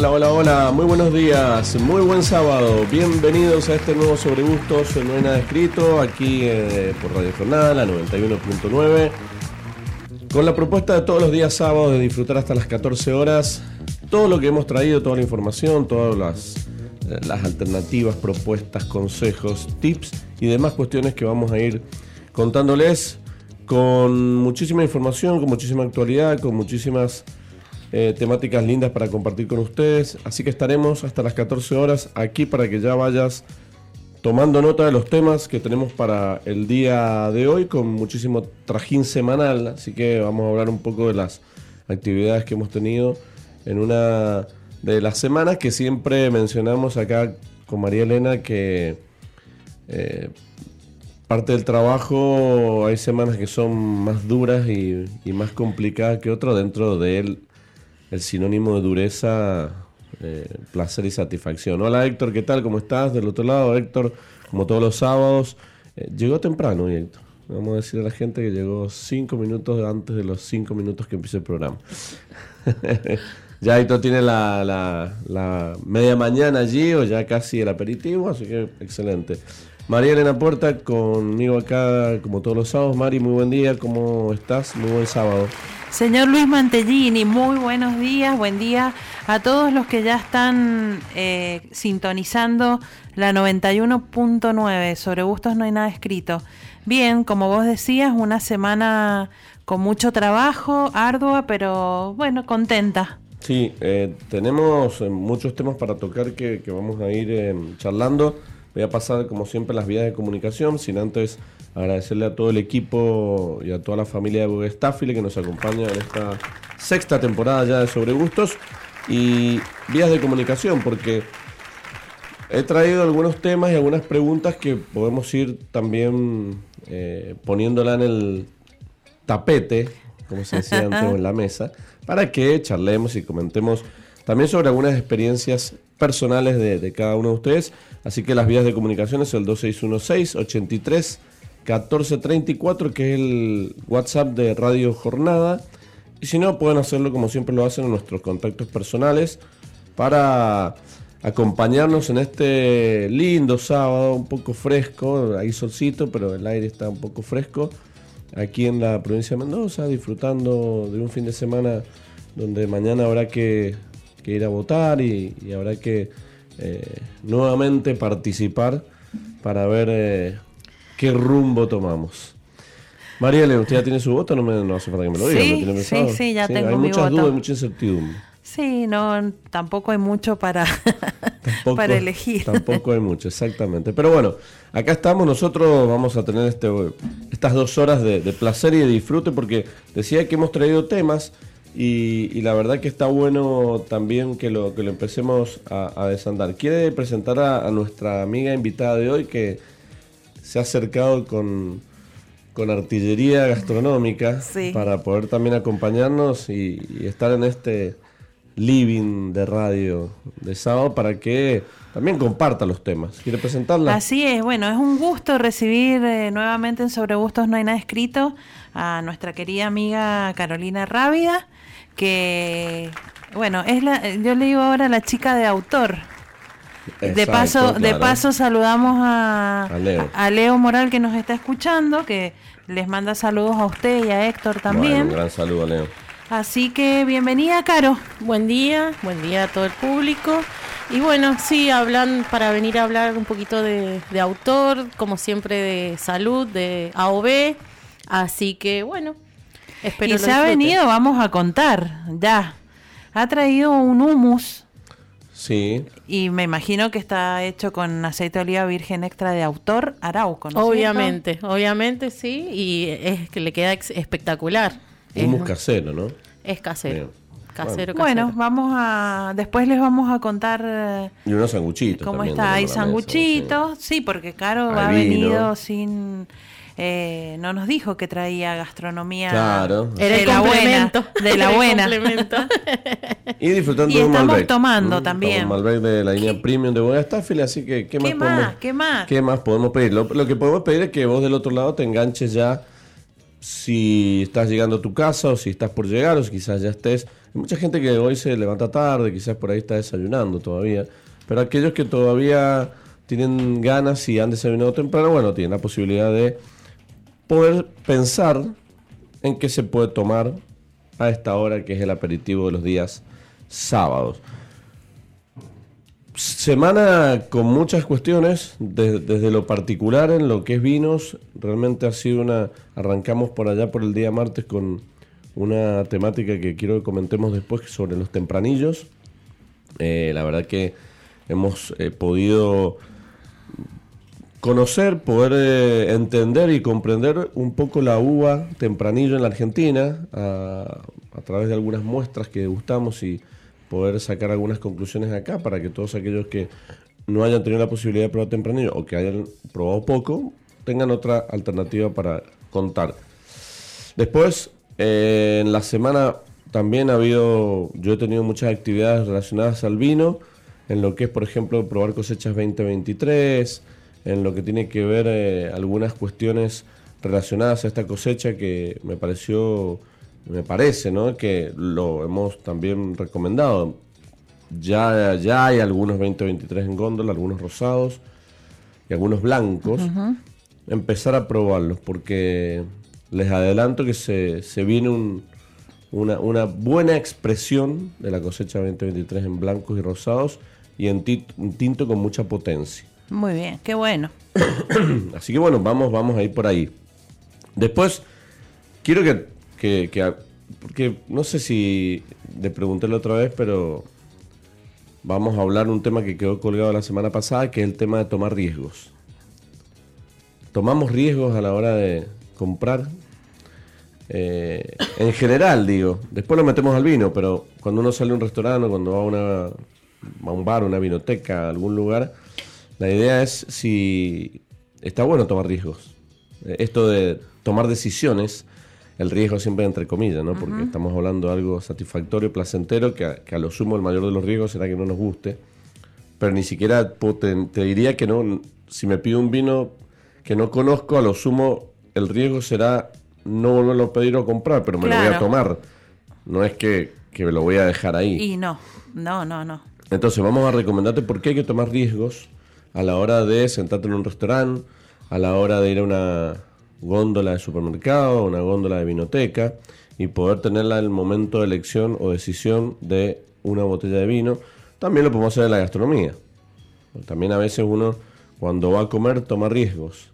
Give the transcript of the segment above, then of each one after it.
Hola, hola, hola, muy buenos días, muy buen sábado, bienvenidos a este nuevo Sobre Gustos, no hay nada escrito, aquí eh, por Radio Jornada, la 91.9, con la propuesta de todos los días sábados de disfrutar hasta las 14 horas, todo lo que hemos traído, toda la información, todas las, eh, las alternativas, propuestas, consejos, tips y demás cuestiones que vamos a ir contándoles con muchísima información, con muchísima actualidad, con muchísimas eh, temáticas lindas para compartir con ustedes. Así que estaremos hasta las 14 horas aquí para que ya vayas tomando nota de los temas que tenemos para el día de hoy con muchísimo trajín semanal. Así que vamos a hablar un poco de las actividades que hemos tenido en una de las semanas que siempre mencionamos acá con María Elena que eh, parte del trabajo hay semanas que son más duras y, más complicadas que otras dentro de él el sinónimo de dureza, eh, placer y satisfacción. Hola Héctor, ¿qué tal? ¿Cómo estás? Del otro lado, Héctor, como todos los sábados, eh, llegó temprano, Héctor. Vamos a decir a la gente que llegó cinco minutos antes de los cinco minutos que empiece el programa. ya Héctor tiene la, la, la, media mañana allí o ya casi el aperitivo, así que excelente. María Elena Puerta conmigo acá como todos los sábados. Mari, muy buen día, ¿cómo estás? Muy buen sábado. Señor Luis Mantellini, muy buenos días, buen día a todos los que ya están eh, sintonizando la 91.9. Sobre gustos no hay nada escrito. Bien, como vos decías, una semana con mucho trabajo, ardua, pero bueno, contenta. Sí, eh, tenemos eh, muchos temas para tocar que, vamos a ir eh, charlando. Voy a pasar, como siempre, las vías de comunicación, sin antes agradecerle a todo el equipo y a toda la familia de Staffile que nos acompaña en esta sexta temporada ya de Sobre Gustos y vías de comunicación, porque he traído algunos temas y algunas preguntas que podemos ir también eh, poniéndola en el tapete, como se decía antes, o en la mesa, para que charlemos y comentemos también sobre algunas experiencias personales de, de cada uno de ustedes. Así que las vías de comunicación es el 2616 83 1434, que es el WhatsApp de Radio Jornada. Y si no, pueden hacerlo como siempre lo hacen en nuestros contactos personales para acompañarnos en este lindo sábado, un poco fresco, hay solcito, pero el aire está un poco fresco, aquí en la provincia de Mendoza, disfrutando de un fin de semana donde mañana habrá que, ir a votar y, y habrá que eh, nuevamente participar para ver eh, qué rumbo tomamos. Mariela, ¿usted ya tiene su voto? No, me, no hace falta que me lo diga. Sí, sí, sí, ya tengo Hay mi muchas voto. dudas y mucha incertidumbre. Sí, no, tampoco hay mucho para, Tampoco- para elegir. Tampoco hay mucho, exactamente. Pero bueno, acá estamos, nosotros vamos a tener este, estas dos horas de, de placer y de disfrute porque decía que hemos traído temas y, y la verdad que está bueno también que lo, que lo empecemos a, a desandar. ¿Quiere presentar a, a nuestra amiga invitada de hoy que se ha acercado con, con artillería gastronómica Sí. para poder también acompañarnos y, y estar en este living de radio de sábado para que también comparta los temas. ¿Quiere presentarla? Así es, bueno, es un gusto recibir eh, nuevamente en Sobre Gustos No hay nada escrito a nuestra querida amiga Carolina Rábida, que, bueno, es la, yo le digo ahora la chica de autor. De paso, de paso saludamos a, A Leo. a Leo Moral que nos está escuchando, que les manda saludos a usted y a Héctor Bueno, también. un gran saludo, Leo. Así que bienvenida, Caro. Buen día, buen día a todo el público. Y bueno, sí, hablan para venir a hablar un poquito de, de autor, como siempre de salud, de AOB. Así que bueno, espero y lo se ha venido, vamos a contar, ya. Ha traído un humus Sí. Y me imagino que está hecho con aceite de oliva virgen extra de autor Arauco, ¿no es Obviamente, obviamente sí, y es que le queda espectacular. Humus es, casero, ¿no? es casero. Bien. Casero. Bueno, vamos a. Después les vamos a contar. eh, Y unos sanguchitos. ¿Cómo también está? Hay sanguchitos, sí, porque Caro ha venido sin... eh, no nos dijo que traía gastronomía Claro. Era de el la buena. De la Era el buena. complemento. Y disfrutando Y de un estamos Malbec. tomando Mm, también. estamos Malbec de la línea Premium de Bodega Staffel, así que ¿qué, más ¿Qué podemos más? ¿Qué más? ¿Qué más podemos pedir? Lo, lo que podemos pedir es que vos del otro lado te enganches ya si estás llegando a tu casa o si estás por llegar o si quizás ya estés. Hay mucha gente que hoy se levanta tarde, quizás por ahí está desayunando todavía, pero aquellos que todavía tienen ganas y han desayunado temprano, bueno, tienen la posibilidad de poder pensar en qué se puede tomar a esta hora que es el aperitivo de los días sábados. Semana con muchas cuestiones, de- desde lo particular en lo que es vinos, realmente ha sido una, arrancamos por allá por el día martes con una temática que quiero que comentemos después sobre los tempranillos. Eh, la verdad que hemos eh, podido conocer, poder eh, entender y comprender un poco la uva tempranillo en la Argentina a, través de algunas muestras que degustamos y poder sacar algunas conclusiones acá para que todos aquellos que no hayan tenido la posibilidad de probar tempranillo o que hayan probado poco tengan otra alternativa para contar. Después, eh, en la semana también ha habido, yo he tenido muchas actividades relacionadas al vino, en lo que es, por ejemplo, probar cosechas 2023, en lo que tiene que ver eh, algunas cuestiones relacionadas a esta cosecha que me pareció, me parece, ¿no? Que lo hemos también recomendado. Ya, ya hay algunos 2023 en góndola, algunos rosados y algunos blancos. Empezar a probarlos porque les adelanto que se, se viene un- una, una buena expresión de la cosecha 2023 en blancos y rosados y en ti- un tinto con mucha potencia. Muy bien, qué bueno. Así que bueno, vamos, vamos a ir por ahí. Después, quiero que, que, que- porque no sé si le pregunté la otra vez, pero vamos a hablar un tema que quedó colgado la semana pasada, que es el tema de tomar riesgos. Tomamos riesgos a la hora de comprar. Eh, en general, digo. Después lo metemos al vino, pero cuando uno sale a un restaurante, cuando va a, una, a un bar, una vinoteca, a algún lugar, la idea es si está bueno tomar riesgos. Eh, Esto de tomar decisiones, el riesgo siempre entre comillas, ¿no? Porque estamos hablando de algo satisfactorio, placentero, que a, que a lo sumo el mayor de los riesgos será que no nos guste. Pero ni siquiera te, te diría que no, si me pido un vino que no conozco, a lo sumo el riesgo será no volverlo a pedir o comprar, pero me lo voy a tomar. No es que, que me lo voy a dejar ahí. Y no, no, no, no. Entonces vamos a recomendarte por qué hay que tomar riesgos a la hora de sentarte en un restaurante, a la hora de ir a una góndola de supermercado, una góndola de vinoteca y poder tenerla en el momento de elección o decisión de una botella de vino. También lo podemos hacer en la gastronomía. También a veces uno cuando va a comer toma riesgos.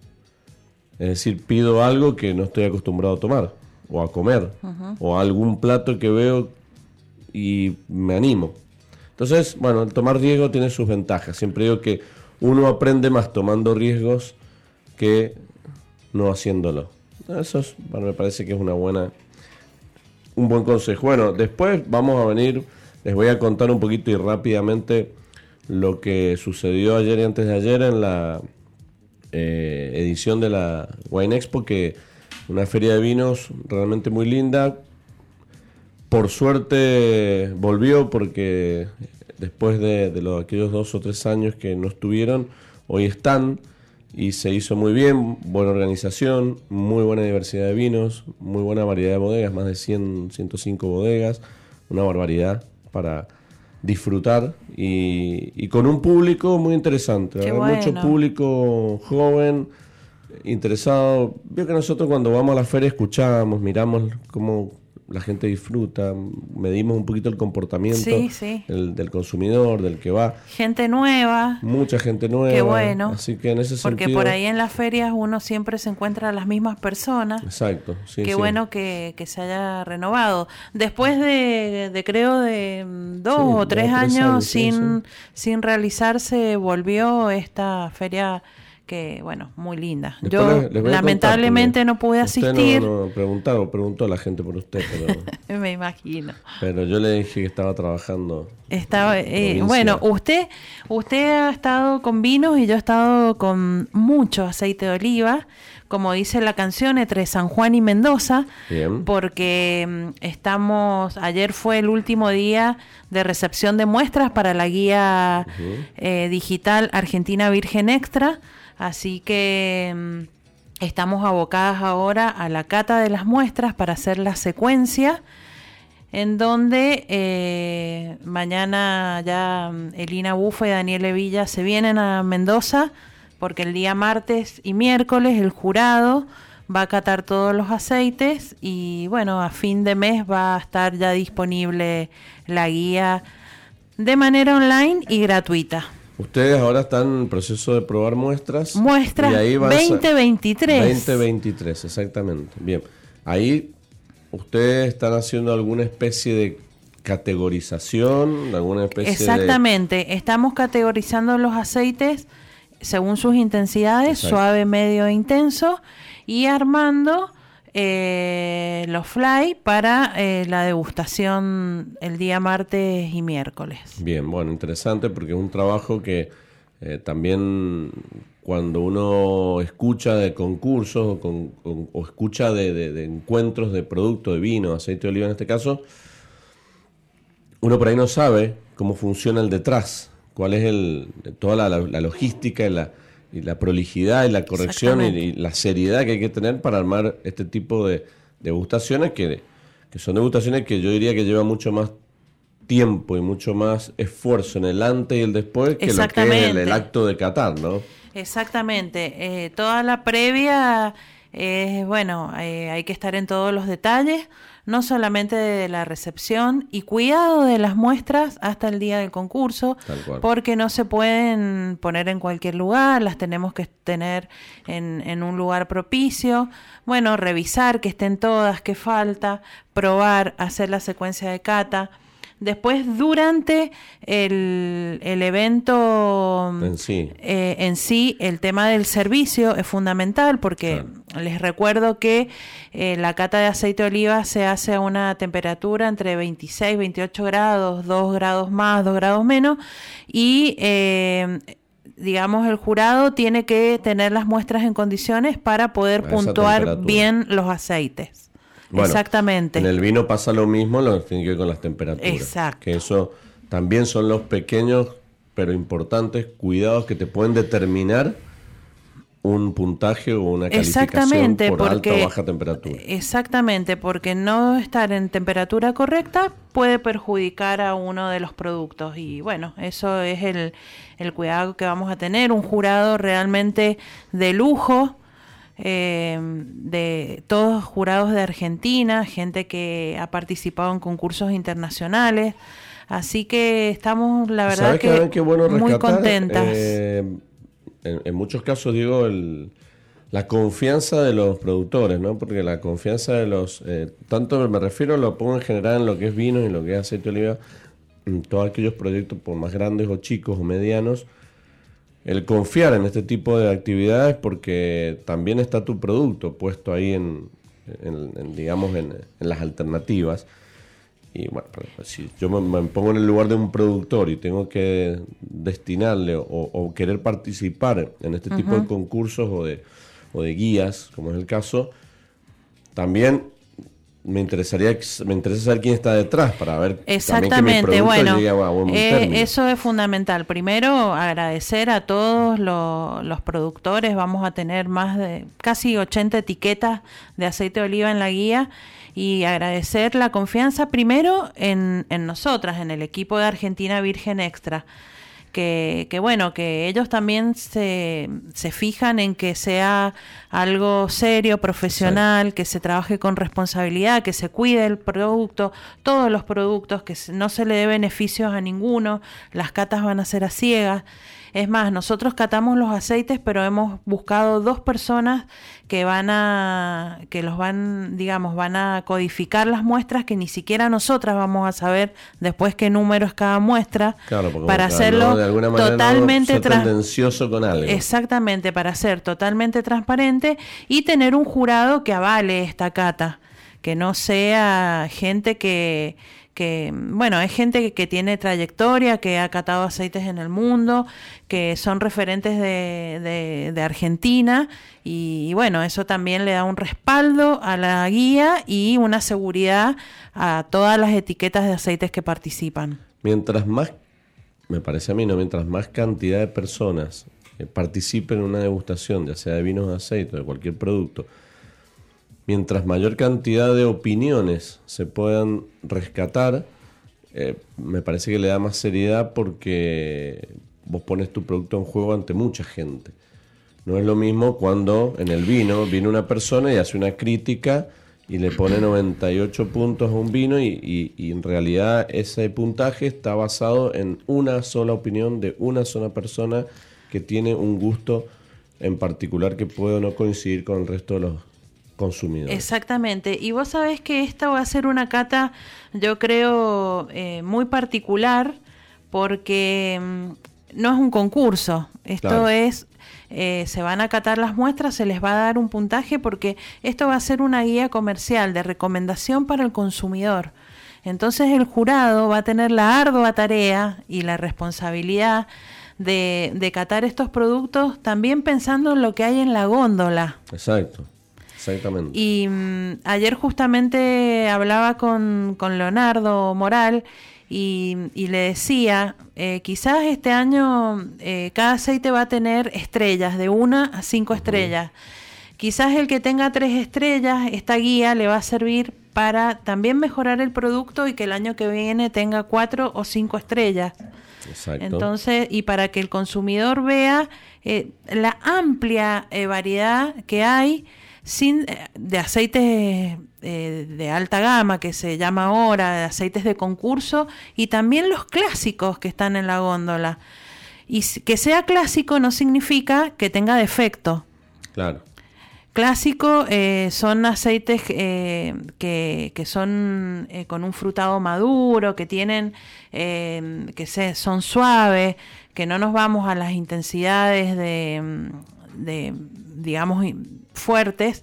Es decir, pido algo que no estoy acostumbrado a tomar o a comer o algún plato que veo y me animo. Entonces, bueno, el tomar riesgo tiene sus ventajas. Siempre digo que uno aprende más tomando riesgos que no haciéndolo. Eso es, me parece que es una buena, un buen consejo. Bueno, después vamos a venir, les voy a contar un poquito y rápidamente lo que sucedió ayer y antes de ayer en la eh, edición de la Wine Expo, que una feria de vinos realmente muy linda, por suerte volvió porque después de, de los, aquellos dos o tres años que no estuvieron, hoy están y se hizo muy bien, buena organización, muy buena diversidad de vinos, muy buena variedad de bodegas, más de 100, 105 bodegas, una barbaridad para disfrutar y, y con un público muy interesante, mucho público joven, interesado. Veo que nosotros cuando vamos a la feria escuchamos, miramos cómo la gente disfruta, medimos un poquito el comportamiento Sí, sí. el- del consumidor, del que va. Gente nueva. Mucha gente nueva. Qué bueno. Así que en ese Porque sentido. por ahí en las ferias uno siempre se encuentra a las mismas personas. Exacto. Sí, Qué bueno que, que se haya renovado. Después de, de creo de mm, dos o dos, tres años, años, sin, sin realizarse, volvió esta feria que, bueno, muy linda. Después Yo les- les voy a contar, lamentablemente no pude asistir, No, no, preguntó la gente por usted, pero, me imagino. pero yo le dije que estaba trabajando. Estaba, eh, bueno, usted, usted ha estado con vinos y yo he estado con mucho aceite de oliva, como dice la canción, entre San Juan y Mendoza, Bien. porque mm, estamos, ayer fue el último día de recepción de muestras para la guía eh, digital Argentina Virgen Extra, así que mm, estamos abocadas ahora a la cata de las muestras para hacer la secuencia en donde eh, mañana ya mm, Elina Bufa y Daniel Villa se vienen a Mendoza porque el día martes y miércoles el jurado va a catar todos los aceites y bueno, a fin de mes va a estar ya disponible la guía de manera online y gratuita. Ustedes ahora están en proceso de probar muestras. Muestras y ahí van a- 2023. 2023, exactamente. Bien. Ahí ustedes están haciendo alguna especie de categorización, alguna especie Exactamente, estamos categorizando los aceites según sus intensidades, Exacto. suave, medio e intenso, y armando eh, los fly para eh, la degustación el día martes y miércoles. Bien, bueno, interesante porque es un trabajo que eh, también cuando uno escucha de concursos o, escucha de, encuentros de producto, de vino, aceite de oliva en este caso, uno por ahí no sabe cómo funciona el detrás, cuál es el, toda la- la logística y la, y la prolijidad y la corrección y, y la seriedad que hay que tener para armar este tipo de degustaciones que, que son degustaciones que yo diría que llevan mucho más tiempo y mucho más esfuerzo en el antes y el después que lo que es el, el acto de catar, ¿no? Exactamente, eh, toda la previa es, bueno, eh, hay que estar en todos los detalles, no solamente de la recepción y cuidado de las muestras hasta el día del concurso, porque no se pueden poner en cualquier lugar, las tenemos que tener en, en un lugar propicio, bueno, revisar que estén todas, que falta, probar, hacer la secuencia de cata. Después, durante el, el evento En sí. eh, en sí, el tema del servicio es fundamental porque les recuerdo que eh, la cata de aceite de oliva se hace a una temperatura entre 26 y 28 grados, 2 grados más, 2 grados menos, y eh, digamos el jurado tiene que tener las muestras en condiciones para poder esa puntuar bien los aceites. Bueno, Exactamente. En el vino pasa lo mismo, lo que tiene que ver con las temperaturas. Exacto. Que eso también son los pequeños pero importantes cuidados que te pueden determinar un puntaje o una calificación por alta porque o baja temperatura. Exactamente, porque no estar en temperatura correcta puede perjudicar a uno de los productos y bueno, eso es el, el cuidado que vamos a tener, un jurado realmente de lujo, eh, de todos jurados de Argentina, gente que ha participado en concursos internacionales, así que estamos la verdad ¿Sabes que bueno muy contentas. Eh, en, muchos casos digo el, la confianza de los productores, ¿no? Porque la confianza de los, eh, tanto me refiero, lo pongo en general en lo que es vino y lo que es aceite de oliva, en todos aquellos proyectos, por más grandes o chicos o medianos, el confiar en este tipo de actividades porque también está tu producto puesto ahí en, digamos, en las alternativas. Y bueno, pues, si yo me, me pongo en el lugar de un productor y tengo que destinarle o, o querer participar en este tipo de concursos o de, o de guías, como es el caso, también me interesaría me interesa saber quién está detrás para ver también que mi Exactamente, bueno, a buen eh, eso es fundamental. Primero, agradecer a todos lo- los productores. Vamos a tener más de casi 80 etiquetas de aceite de oliva en la guía y agradecer la confianza primero en, en nosotras, en el equipo de Argentina Virgen Extra que, que bueno, que ellos también se, se fijan en que sea algo serio, profesional, que se trabaje con responsabilidad, que se cuide el producto, todos los productos, que no se le dé beneficios a ninguno, las catas van a ser a ciegas. Es más, nosotros catamos los aceites, pero hemos buscado dos personas que van a, que los van, digamos, van a codificar las muestras que ni siquiera nosotras vamos a saber después qué número es cada muestra para hacerlo totalmente tendencioso con algo. Exactamente, para ser totalmente transparente y tener un jurado que avale esta cata, que no sea gente que que, bueno, es gente que, tiene trayectoria, que ha catado aceites en el mundo, que son referentes de, de, Argentina y, bueno, eso también le da un respaldo a la guía y una seguridad a todas las etiquetas de aceites que participan. Mientras más, me parece a mí, ¿no? mientras más cantidad de personas eh, participen en una degustación, ya sea de vinos, de aceite, de cualquier producto, mientras mayor cantidad de opiniones se puedan rescatar, eh, me parece que le da más seriedad porque vos pones tu producto en juego ante mucha gente. No es lo mismo cuando en el vino viene una persona y hace una crítica y le pone 98 puntos a un vino y, y, en realidad ese puntaje está basado en una sola opinión de una sola persona que tiene un gusto en particular que puede no coincidir con el resto de los consumidor. Exactamente. Y vos sabés que esta va a ser una cata, yo creo, eh, muy particular porque mm, no es un concurso. Esto es, eh, se van a catar las muestras, se les va a dar un puntaje porque esto va a ser una guía comercial de recomendación para el consumidor. Entonces el jurado va a tener la ardua tarea y la responsabilidad de, de catar estos productos también pensando en lo que hay en la góndola. Exacto. Exactamente. Y mm, ayer justamente hablaba con, Leonardo Moral y, le decía, eh, quizás este año eh, cada aceite va a tener estrellas, de una a cinco estrellas. Quizás el que tenga tres estrellas, esta guía le va a servir para también mejorar el producto y que el año que viene tenga cuatro o cinco estrellas. Exacto. Entonces, y para que el consumidor vea eh, la amplia variedad que hay sin, eh, de aceites eh, de alta gama, que se llama ahora, de aceites de concurso, y también los clásicos que están en la góndola. Y que sea clásico no significa que tenga defecto. Claro. Clásico eh, son aceites que, que, son con un frutado maduro, que tienen, que se, son suaves, que no nos vamos a las intensidades de, de digamos, fuertes,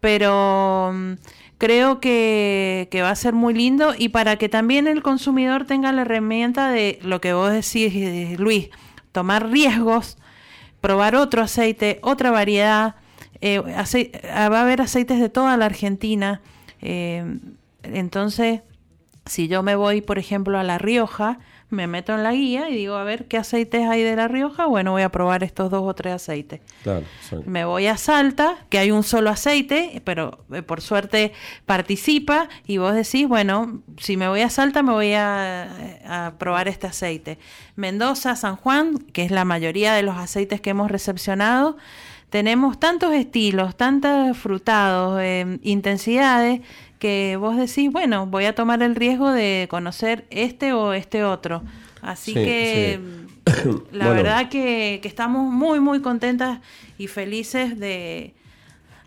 pero mm, creo que, va a ser muy lindo y para que también el consumidor tenga la herramienta de lo que vos decís, eh, Luis, tomar riesgos, probar otro aceite, otra variedad. Eh, va a haber aceites de toda la Argentina. Eh, entonces, si yo me voy, por ejemplo, a La Rioja, me meto en la guía y digo, a ver, ¿qué aceites hay de La Rioja? Bueno, voy a probar estos dos o tres aceites. Claro, Me voy a Salta, que hay un solo aceite, pero eh, por suerte participa y vos decís, bueno, si me voy a Salta me voy a, a probar este aceite. Mendoza, San Juan, que es la mayoría de los aceites que hemos recepcionado, tenemos tantos estilos, tantos frutados, eh, intensidades, que vos decís, bueno, voy a tomar el riesgo de conocer este o este otro. Así que la verdad que, que, estamos muy, muy contentas y felices de,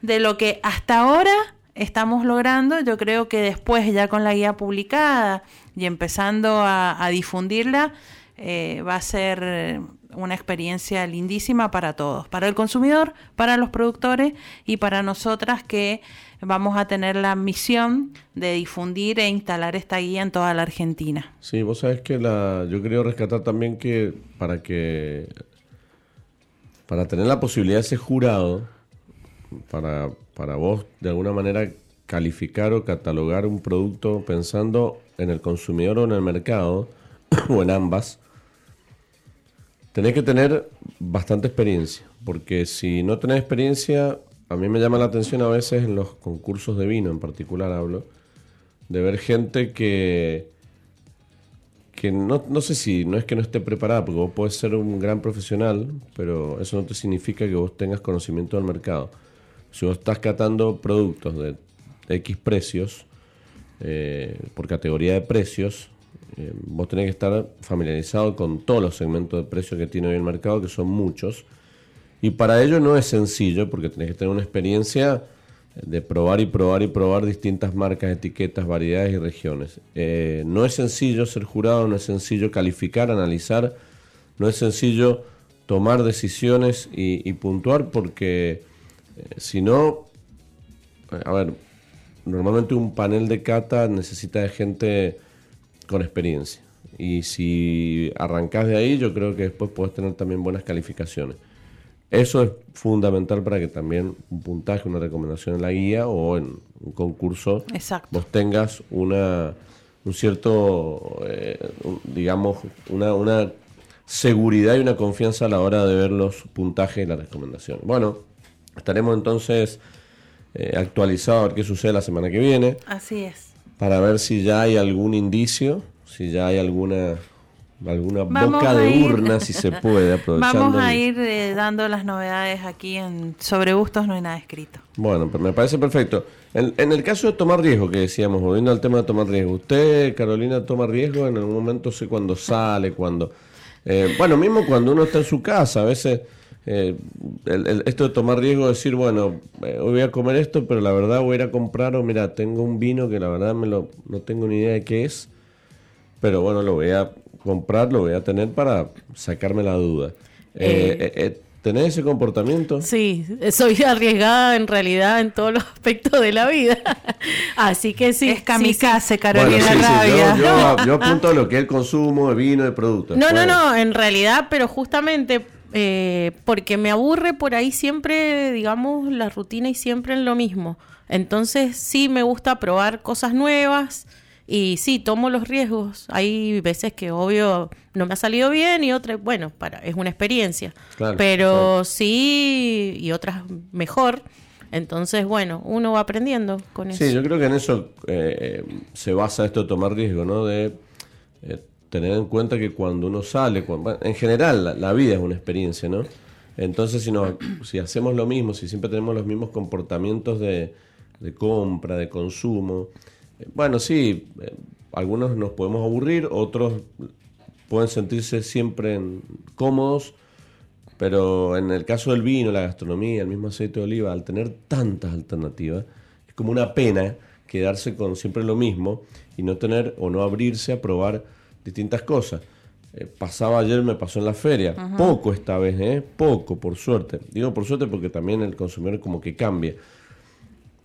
de lo que hasta ahora estamos logrando. Yo creo que después, ya con la guía publicada y empezando a, a difundirla, eh, va a ser una experiencia lindísima para todos, para el consumidor, para los productores y para nosotras que vamos a tener la misión de difundir e instalar esta guía en toda la Argentina. Sí, vos sabés que la, yo quería rescatar también que para que para tener la posibilidad de ser jurado, para, para vos de alguna manera calificar o catalogar un producto pensando en el consumidor o en el mercado, o en ambas, tenés que tener bastante experiencia, porque si no tenés experiencia, a mí me llama la atención a veces en los concursos de vino en particular hablo, de ver gente que que no, no sé si no es que no esté preparada, porque vos podés ser un gran profesional, pero eso no te significa que vos tengas conocimiento del mercado. Si vos estás catando productos de, X precios, eh, por categoría de precios, eh, vos tenés que estar familiarizado con todos los segmentos de precios que tiene hoy el mercado, que son muchos. Y para ello no es sencillo, porque tenés que tener una experiencia de probar y probar y probar distintas marcas, etiquetas, variedades y regiones. Eh, no es sencillo ser jurado, no es sencillo calificar, analizar, no es sencillo tomar decisiones y, puntuar porque eh, si no, a ver, normalmente un panel de cata necesita de gente con experiencia. Y si arrancas de ahí, yo creo que después puedes tener también buenas calificaciones. Eso es fundamental para que también un puntaje, una recomendación en la guía o en un concurso vos tengas una un cierto, eh, digamos, una, una seguridad y una confianza a la hora de ver los puntajes y las recomendaciones. Bueno, estaremos entonces eh, actualizados a ver qué sucede la semana que viene. Así es. Para ver si ya hay algún indicio, si ya hay alguna alguna boca de urna si se puede aprovechando vamos a ir eh, dando las novedades aquí en sobre gustos no hay nada escrito. Bueno pero me parece perfecto. En, el caso de tomar riesgo que decíamos volviendo al tema de tomar riesgo usted Carolina toma riesgo en algún momento sé cuando sale cuando eh, bueno mismo cuando uno está en su casa a veces eh, esto de tomar riesgo decir bueno hoy voy a comer esto pero la verdad voy a ir a comprar o mira tengo un vino que la verdad me lo, no tengo ni idea de qué es pero bueno lo voy a comprarlo, voy a tener para sacarme la duda. Eh, eh, eh, ¿Tenés ese comportamiento? Sí, soy arriesgada en realidad en todos los aspectos de la vida. Así que sí. Es kamikaze, Carolina Rabia. Yo, yo, apunto a lo que es el consumo de vino, de productos. No, no, no, en realidad, pero justamente porque me aburre por ahí siempre, digamos, la rutina y siempre en lo mismo. Entonces sí me gusta probar cosas nuevas. Y sí, tomo los riesgos. Hay veces que obvio no me ha salido bien y otras, bueno, para, es una experiencia. Pero sí, y otras mejor. Entonces, bueno, uno va aprendiendo con eso. Sí, yo creo que en eso eh, se basa esto de tomar riesgo, ¿no? De eh, tener en cuenta que cuando uno sale, en general la, vida es una experiencia, ¿no? Entonces, si, no, si hacemos lo mismo, si siempre tenemos los mismos comportamientos de, de compra, de consumo, bueno, sí, eh, algunos nos podemos aburrir, otros pueden sentirse siempre cómodos, pero en el caso del vino, la gastronomía, el mismo aceite de oliva, al tener tantas alternativas, es como una pena quedarse con siempre lo mismo y no tener o no abrirse a probar distintas cosas. Eh, pasaba ayer, me pasó en la feria, poco esta vez, ¿eh? poco, por suerte. Digo por suerte porque también el consumidor como que cambia.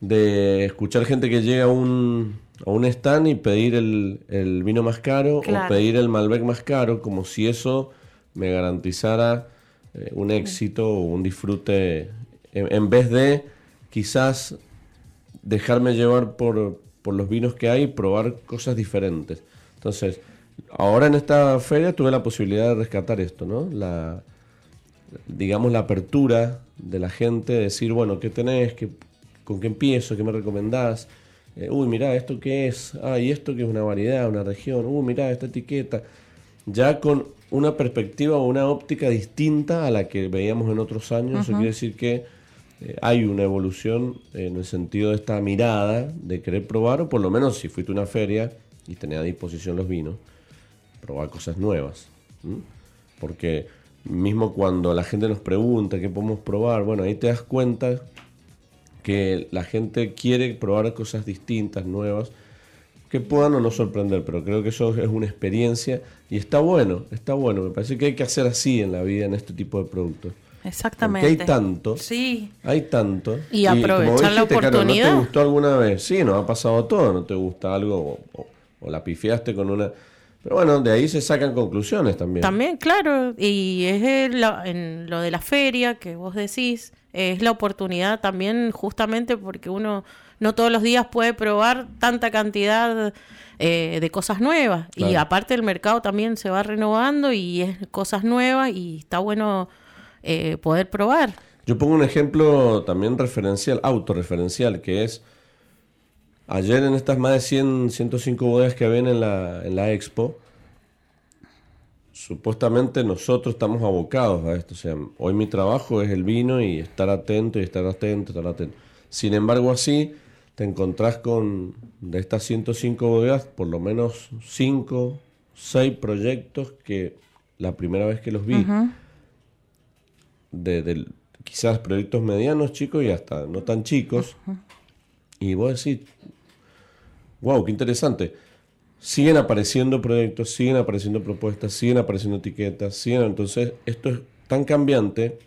De escuchar gente que llega a un, a un stand y pedir el, vino más caro o pedir el Malbec más caro, como si eso me garantizara eh, un éxito o un disfrute, en, vez de quizás dejarme llevar por, por los vinos que hay y probar cosas diferentes. Entonces, ahora en esta feria tuve la posibilidad de rescatar esto, ¿no? La, digamos, la apertura de la gente, decir, bueno, ¿qué tenés? ¿Qué, ¿Con qué empiezo? ¿Qué me recomendás? Eh, uy, mirá, ¿esto qué es? Ah, y esto que es una variedad, una región. Uy, mirá, esta etiqueta. Ya con una perspectiva o una óptica distinta a la que veíamos en otros años. Eso quiere decir que eh, hay una evolución en el sentido de esta mirada de querer probar, o por lo menos si fuiste a una feria y tenés a disposición los vinos, probar cosas nuevas. Porque mismo cuando la gente nos pregunta qué podemos probar, bueno, ahí te das cuenta que la gente quiere probar cosas distintas, nuevas, que puedan o no sorprender, pero creo que eso es una experiencia y está bueno, está bueno. Me parece que hay que hacer así en la vida en este tipo de productos. Exactamente. Porque hay tanto. Sí. Hay tanto. Y, aprovechar la oportunidad. ¿No te gustó alguna vez? Sí, nos ha pasado todo. No te gusta algo o, o la pifiaste con una. Pero bueno, de ahí se sacan conclusiones también. También, claro. Y es en lo de la feria que vos decís es la oportunidad también justamente porque uno no todos los días puede probar tanta cantidad eh, de cosas nuevas y aparte el mercado también se va renovando y es cosas nuevas y está bueno eh, poder probar. Yo pongo un ejemplo también referencial, autorreferencial, que es ayer en estas más de 100, 105 bodegas que ven en la, en la expo, supuestamente nosotros estamos abocados a esto. O sea, hoy mi trabajo es el vino y estar atento y estar atento, estar atento. Sin embargo, así te encontrás con, de estas 105 bodegas, por lo menos 5, 6 proyectos que la primera vez que los vi, de, quizás proyectos medianos, chicos y hasta no tan chicos, y vos decís, wow, qué interesante. Siguen apareciendo proyectos, siguen apareciendo propuestas, siguen apareciendo etiquetas, siguen, entonces esto es tan cambiante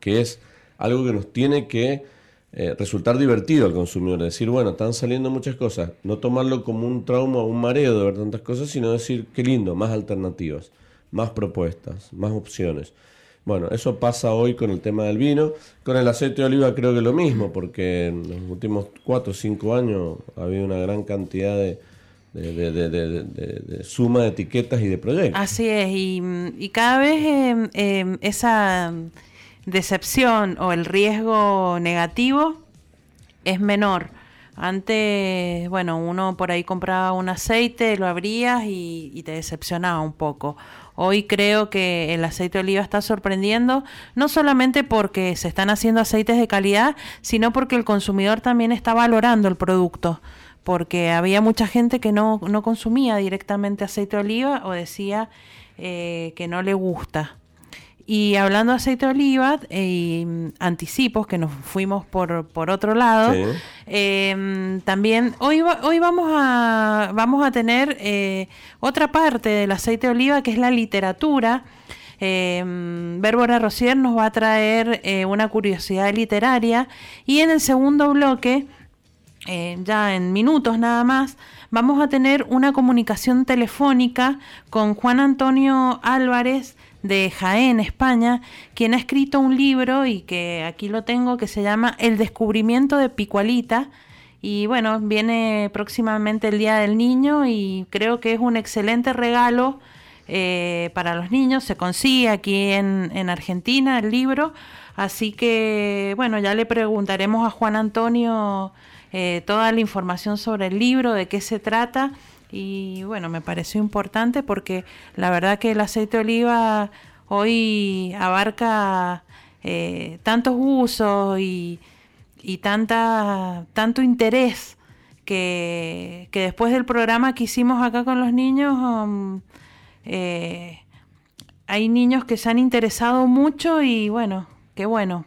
que es algo que nos tiene que eh, resultar divertido al consumidor, decir, bueno, están saliendo muchas cosas, no tomarlo como un trauma o un mareo de ver tantas cosas, sino decir, qué lindo, más alternativas, más propuestas, más opciones. Bueno, eso pasa hoy con el tema del vino. Con el aceite de oliva creo que lo mismo, porque en los últimos 4 o 5 años ha habido una gran cantidad de, suma de etiquetas y de proyectos. Así es, y, cada vez em, em, esa decepción o el riesgo negativo es menor. Antes, bueno, uno por ahí compraba un aceite, lo abrías y te decepcionaba un poco. Hoy creo que el aceite de oliva está sorprendiendo, no solamente porque se están haciendo aceites de calidad, sino porque el consumidor también está valorando el producto, porque había mucha gente que no, no consumía directamente aceite de oliva o decía eh, que no le gusta. Y hablando de aceite de oliva eh, y anticipos, que nos fuimos por, por otro lado, em, también hoy, hoy vamos, a, vamos a tener eh, otra parte del aceite de oliva, que es la literatura. Eh, Bérbora Rosier nos va a traer eh, una curiosidad literaria y en el segundo bloque, ya en minutos nada más, vamos a tener una comunicación telefónica con Juan Antonio Álvarez, de Jaén, España, quien ha escrito un libro y que aquí lo tengo que se llama El descubrimiento de Picualita. Y bueno, viene próximamente el Día del Niño y creo que es un excelente regalo eh, para los niños. Se consigue aquí en, en Argentina el libro. Así que bueno, ya le preguntaremos a Juan Antonio eh, toda la información sobre el libro, de qué se trata y bueno, me pareció importante porque la verdad que el aceite de oliva hoy abarca eh, tantos usos y, y tanta, tanto interés que, que, después del programa que hicimos acá con los niños, um, eh, hay niños que se han interesado mucho y bueno, qué bueno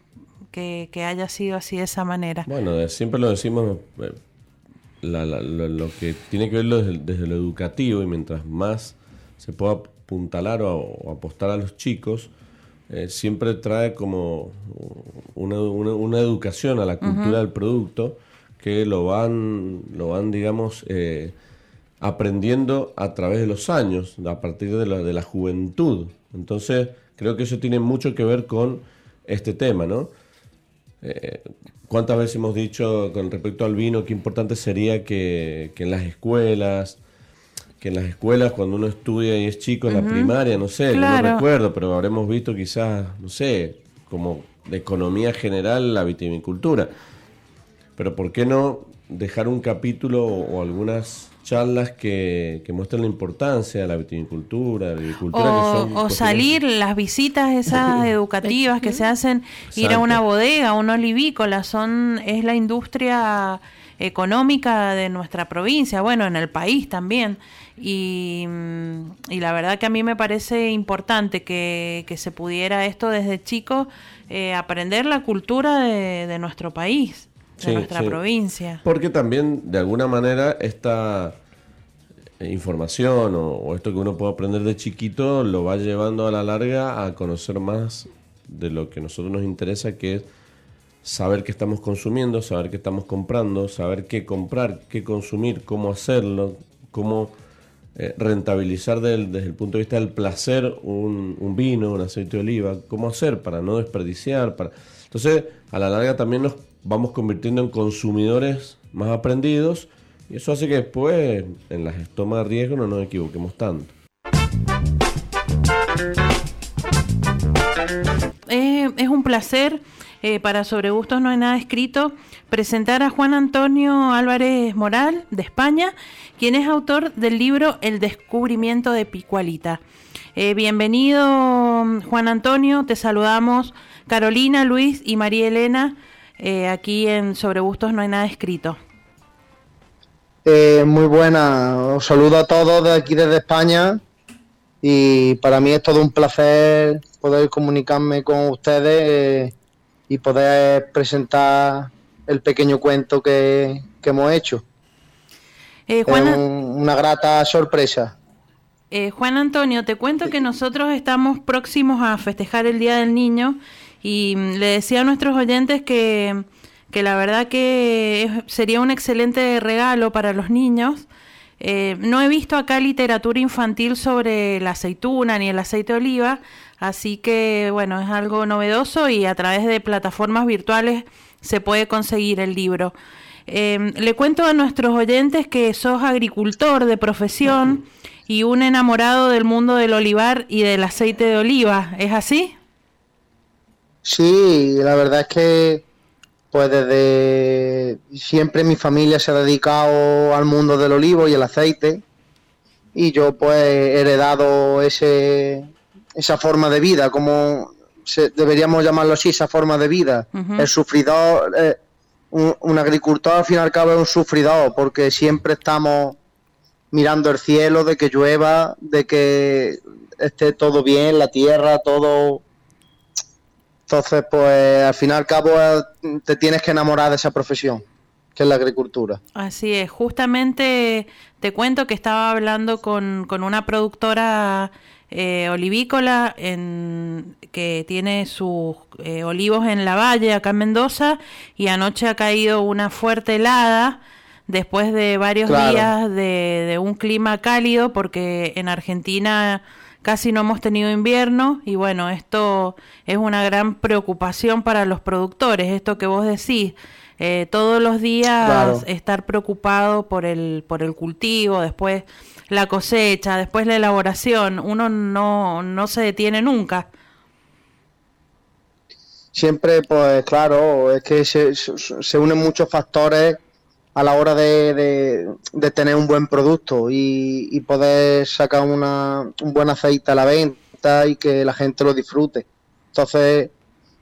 que, que haya sido así de esa manera. Bueno, siempre lo decimos eh, lo, que tiene que ver desde, lo educativo y mientras más se pueda apuntalar o, apostar a los chicos, eh, siempre trae como una, educación a la cultura del producto que lo van, lo van digamos, eh, aprendiendo a través de los años, a partir de la, de la juventud. Entonces, creo que eso tiene mucho que ver con este tema, ¿no? Eh, ¿Cuántas veces hemos dicho con respecto al vino qué importante sería que, en las escuelas, que en las escuelas cuando uno estudia y es chico en la primaria, no sé, no recuerdo, pero habremos visto quizás, no sé, como de economía general la vitivinicultura. Pero ¿por qué no dejar un capítulo o algunas charlas que, que muestran la importancia de la viticultura, de la agricultura. O, salir las visitas esas educativas que se hacen, ir a una bodega, a un olivícola, son, es la industria económica de nuestra provincia, bueno, en el país también. Y, y la verdad que a mí me parece importante que, que se pudiera esto desde chico, eh, aprender la cultura de, de nuestro país de nuestra provincia. Porque también, de alguna manera, esta información o, esto que uno puede aprender de chiquito lo va llevando a la larga a conocer más de lo que a nosotros nos interesa, que es saber qué estamos consumiendo, saber qué estamos comprando, saber qué comprar, qué consumir, cómo hacerlo, cómo eh, rentabilizar desde el punto de vista del placer un, un, vino, un aceite de oliva, cómo hacer para no desperdiciar. Para... Entonces, a la larga también nos vamos convirtiendo en consumidores más aprendidos y eso hace que después en las tomas de riesgo no nos equivoquemos tanto. es un placer eh, para Sobre Gustos No hay nada escrito presentar a Juan Antonio Álvarez Moral de España, quien es autor del libro El descubrimiento de Picualita. Eh, bienvenido Juan Antonio, te saludamos Carolina, Luis y María Elena, eh, aquí en Sobre Gustos no hay nada escrito. Eh, muy buena, os saludo a todos de aquí desde España y para mí es todo un placer poder comunicarme con ustedes y poder presentar el pequeño cuento que, hemos hecho. es una grata sorpresa. Eh, Juan Antonio, te cuento que nosotros estamos próximos a festejar el Día del Niño y mm, le decía a nuestros oyentes que, que la verdad que sería un excelente regalo para los niños. Eh, no he visto acá literatura infantil sobre la aceituna ni el aceite de oliva, así que bueno, es algo novedoso y a través de plataformas virtuales se puede conseguir el libro. Eh, le cuento a nuestros oyentes que sos agricultor de profesión y un enamorado del mundo del olivar y del aceite de oliva, ¿es así? Sí, la verdad es que pues desde siempre mi familia se ha dedicado al mundo del olivo y el aceite y yo pues he heredado ese esa forma de vida, como deberíamos llamarlo así, esa forma de vida. El sufridor, eh, un, un, agricultor al fin y al cabo es un sufridor porque siempre estamos mirando el cielo, de que llueva, de que esté todo bien, la tierra, todo. Entonces, pues al fin y al cabo te tienes que enamorar de esa profesión, que es la agricultura. Así es, justamente te cuento que estaba hablando con, con una productora eh, olivícola en, que tiene sus eh, olivos en la valle, acá en Mendoza, y anoche ha caído una fuerte helada después de varios días de, un clima cálido, porque en Argentina casi no hemos tenido invierno y bueno, esto es una gran preocupación para los productores, esto que vos decís. Eh, todos los días estar preocupado por el, por el cultivo, después la cosecha, después la elaboración, uno no, no se detiene nunca. Siempre, pues claro, es que se, se unen muchos factores a la hora de, de, tener un buen producto y, poder sacar una, un buen aceite a la venta y que la gente lo disfrute. Entonces,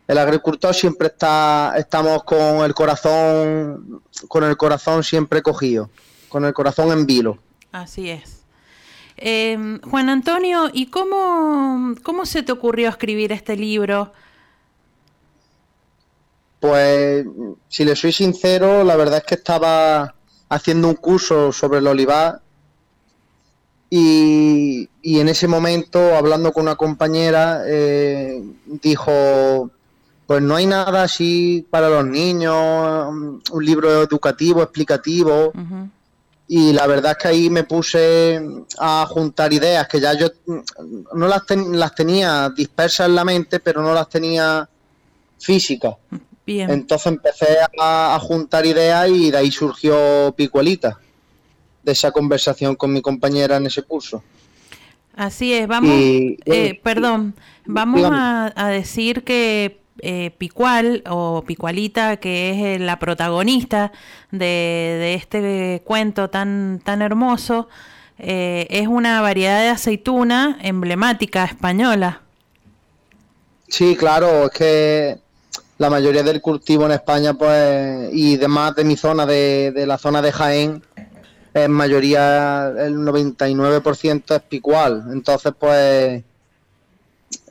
el agricultor siempre está, estamos con el corazón, con el corazón siempre cogido, con el corazón en vilo. Así es. Eh, Juan Antonio, ¿y cómo, cómo se te ocurrió escribir este libro? Pues, si le soy sincero, la verdad es que estaba haciendo un curso sobre el olivar y, en ese momento, hablando con una compañera, eh, dijo, pues no hay nada así para los niños, un libro educativo, explicativo. Y la verdad es que ahí me puse a juntar ideas que ya yo no las, las tenía dispersas en la mente, pero no las tenía físicas. Entonces empecé a, juntar ideas y de ahí surgió Picuelita, de esa conversación con mi compañera en ese curso. Así es, vamos, eh, perdón, vamos a, decir que eh, Picual o Picualita, que es eh, la protagonista de, este cuento tan, tan hermoso, es una variedad de aceituna emblemática española. Sí, claro, es que la mayoría del cultivo en España, pues, y demás de mi zona, de, de la zona de Jaén, en mayoría el 99% es picual. Entonces, pues,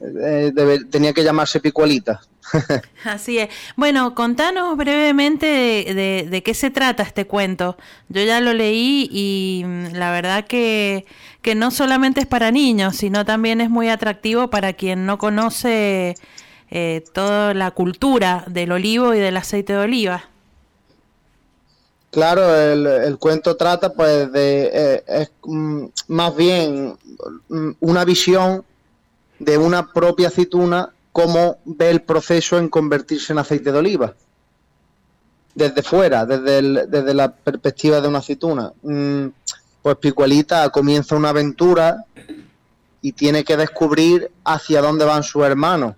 eh, tenía que llamarse picualita. Así es. Bueno, contanos brevemente de, de, qué se trata este cuento. Yo ya lo leí y mm, la verdad que, que no solamente es para niños, sino también es muy atractivo para quien no conoce eh, toda la cultura del olivo y del aceite de oliva. Claro, el, cuento trata pues de, eh, es mm, más bien mm, una visión de una propia aceituna, cómo ve el proceso en convertirse en aceite de oliva. Desde fuera, desde, desde la perspectiva de una aceituna. Mm, pues Picuelita comienza una aventura y tiene que descubrir hacia dónde van sus hermanos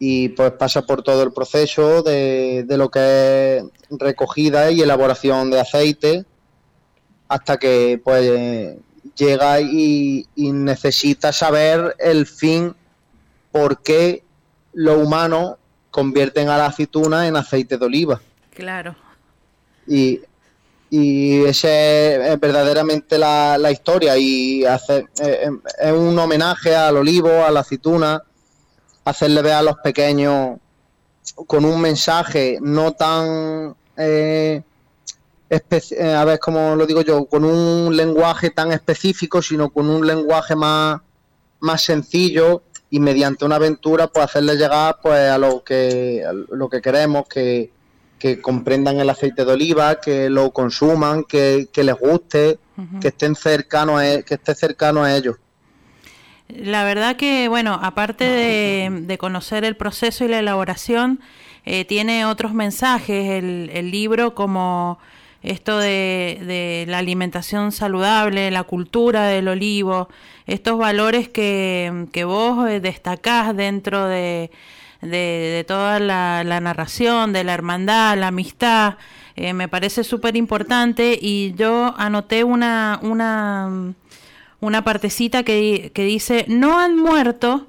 y pues pasa por todo el proceso de, de, lo que es recogida y elaboración de aceite hasta que pues llega y, necesita saber el fin, por qué lo humano convierten a la aceituna en aceite de oliva. Claro. Y, y esa es, verdaderamente la, historia y hacer, eh, em, es un homenaje al olivo, a la aceituna, hacerle ver a los pequeños con un mensaje no tan eh, eh, a ver cómo lo digo yo, con un lenguaje tan específico, sino con un lenguaje más, más sencillo y mediante una aventura pues hacerle llegar pues a lo que lo que queremos que, comprendan el aceite de oliva, que lo consuman, que, les guste, que estén cercanos a, e, que esté cercano a ellos. La verdad que, bueno, aparte de, conocer el proceso y la elaboración, eh, tiene otros mensajes el, el libro como esto de, la alimentación saludable, la cultura del olivo, estos valores que, que vos eh, destacás dentro de, de, toda la, narración, de la hermandad, la amistad, eh, me parece súper importante y yo anoté una, una, una partecita que, que dice, no han muerto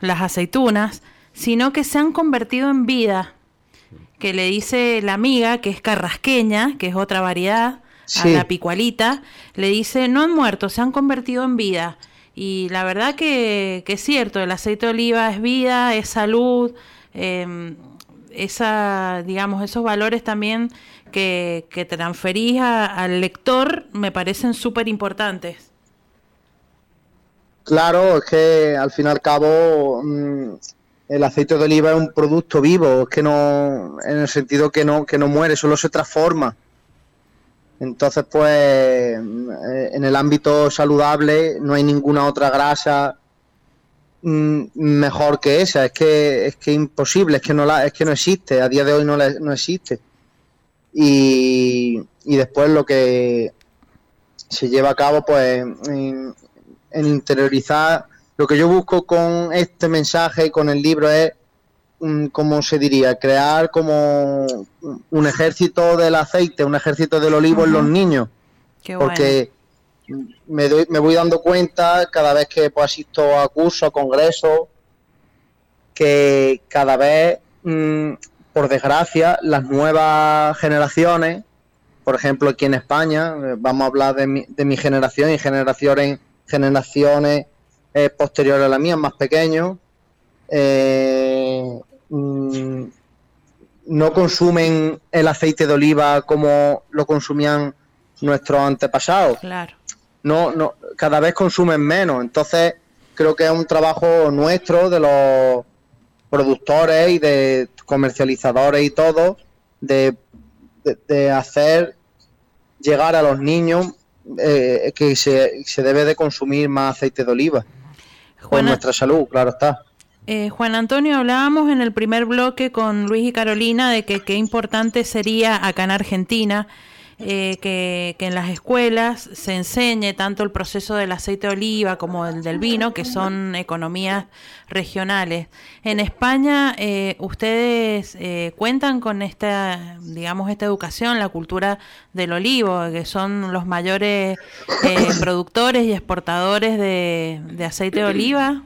las aceitunas, sino que se han convertido en vida que le dice la amiga, que es carrasqueña, que es otra variedad, a la picualita, le dice, no han muerto, se han convertido en vida. Y la verdad que, es cierto, el aceite de oliva es vida, es salud, em, esa, digamos, esos valores también que, que transferís al lector me parecen súper importantes. Claro, es que al fin y al cabo mm, el aceite de oliva es un producto vivo, es que no, en el sentido que no, que no muere, solo se transforma. Entonces, pues, eh, en el ámbito saludable no hay ninguna otra grasa mm, mejor que esa. Es que es que imposible, es que no la, es que no existe. A día de hoy no, no existe. Y, y después lo que se lleva a cabo, pues, interiorizar lo que yo busco con este mensaje y con el libro es, como se diría? Crear como un ejército del aceite, un ejército del olivo en los niños. porque me, me voy dando cuenta cada vez que pues, asisto a cursos, a congresos, que cada vez, mm, por desgracia, las nuevas generaciones, por ejemplo aquí en España, eh, vamos a hablar de mi, de mi generación y generaciones, generaciones posterior a la mía, más pequeño, eh, mm, no consumen el aceite de oliva como lo consumían nuestros antepasados. Claro. No, no, cada vez consumen menos. Entonces, creo que es un trabajo nuestro de los productores y de comercializadores y todo, de, de, hacer llegar a los niños eh, que se, se debe de consumir más aceite de oliva con nuestra salud, claro está. Eh, Juan Antonio, hablábamos en el primer bloque con Luis y Carolina de que qué importante sería acá en Argentina eh, que, en las escuelas se enseñe tanto el proceso del aceite de oliva como el del vino, que son economías regionales. En España, eh, ustedes eh, cuentan con esta, digamos, esta educación, la cultura del olivo, que son los mayores productores y exportadores de, aceite de oliva.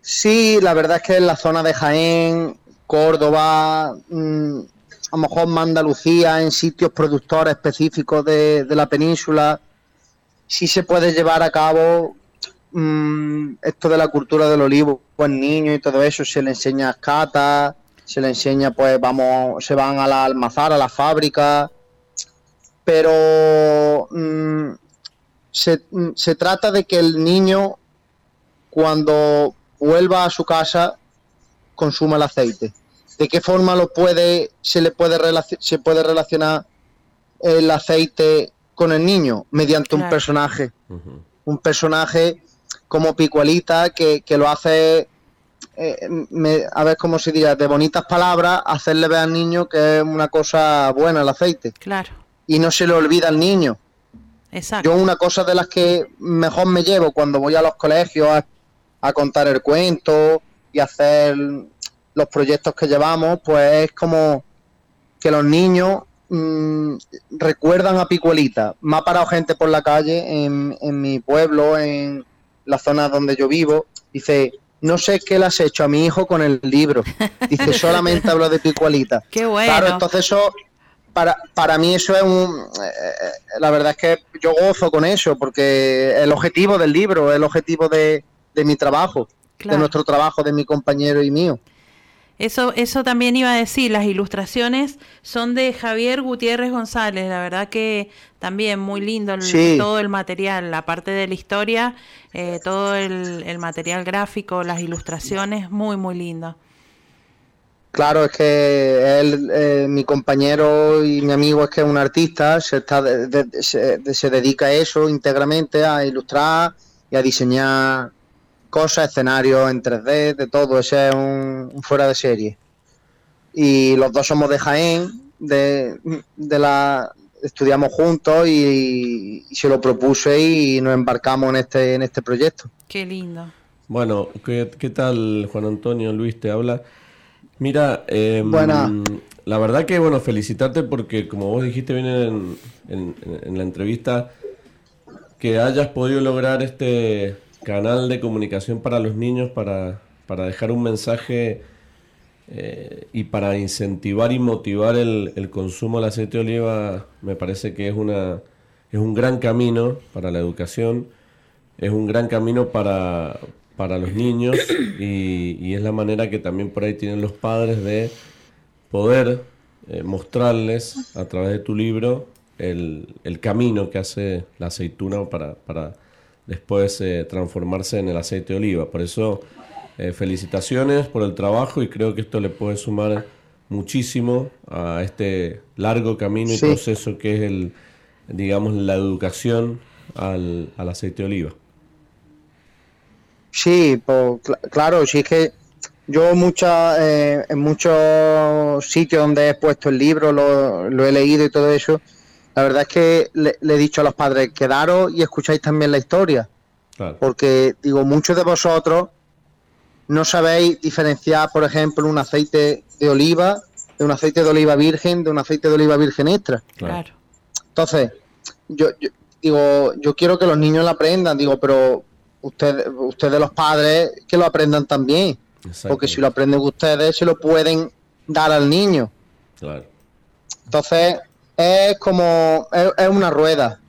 Sí, la verdad es que en la zona de Jaén, Córdoba, mm, a lo mejor más Andalucía, en sitios productores específicos de, la península, sí se puede llevar a cabo mm, esto de la cultura del olivo, pues niños y todo eso, se le enseña catas, se le enseña, pues vamos, se van a la almazar, a la fábrica, pero mm, se, mm, se trata de que el niño, cuando vuelva a su casa, consuma el aceite de qué forma lo puede se le puede se puede relacionar el aceite con el niño mediante un personaje un personaje como Picualita que, lo hace eh, a ver cómo se diría de bonitas palabras hacerle ver al niño que es una cosa buena el aceite. Claro. Y no se le olvida al niño. Exacto. yo una cosa de las que mejor me llevo cuando voy a los colegios a, a contar el cuento y hacer los proyectos que llevamos, pues es como que los niños mm, recuerdan a Picuelita. Me ha parado gente por la calle en, en mi pueblo, en la zona donde yo vivo. Dice, no sé qué le has hecho a mi hijo con el libro. Dice, solamente hablo de Picuelita. Qué bueno. Claro, entonces eso, para, para mí eso es un... eh, la verdad es que yo gozo con eso, porque el objetivo del libro, el objetivo de, de mi trabajo, Claro. de nuestro trabajo, de mi compañero y mío. Eso, eso también iba a decir, las ilustraciones son de Javier Gutiérrez González, la verdad que también muy lindo el- Sí. todo el material, la parte de la historia, eh, todo el, el material gráfico, las ilustraciones, muy, muy lindo. Claro, es que él, eh, mi compañero y mi amigo es que es un artista, se, está de- de- se, de- se dedica a eso íntegramente, a ilustrar y a diseñar cosas, escenarios en 3D, de todo, ese es un, un fuera de serie. Y los dos somos de Jaén, de, de la estudiamos juntos y, y se lo propuse y nos embarcamos en este, en este proyecto. Qué lindo. Bueno, ¿qué, qué tal Juan Antonio? Luis te habla. Mira, Buena. la verdad que, bueno, felicitarte porque como vos dijiste bien en, en- en la entrevista, que hayas podido lograr este canal de comunicación para los niños, para, para dejar un mensaje eh, y para incentivar y motivar el, el consumo del aceite de oliva, me parece que es, una, es un gran camino para la educación es un gran camino para, para los niños y, y es la manera que también por ahí tienen los padres de poder eh, mostrarles a través de tu libro el, el camino que hace la aceituna para, para después eh, transformarse en el aceite de oliva. Por eso, eh, felicitaciones por el trabajo y creo que esto le puede sumar muchísimo a este largo camino y Sí. proceso que es el, digamos, la educación al, al aceite de oliva. Sí, pues cl- claro, sí es que yo mucha, eh, en muchos sitios donde he puesto el libro, lo, lo he leído y todo eso, la verdad es que le, le he dicho a los padres, quedaros y escucháis también la historia, Claro. porque digo, muchos de vosotros no sabéis diferenciar, por ejemplo, un aceite de oliva, de un aceite de oliva virgen, de un aceite de oliva virgen extra. Claro. Entonces, yo, yo digo, yo quiero que los niños lo aprendan, digo, pero ustedes, ustedes los padres, que lo aprendan también. Porque si lo aprenden ustedes, se lo pueden dar al niño. Claro. Entonces, es como, es, es una rueda.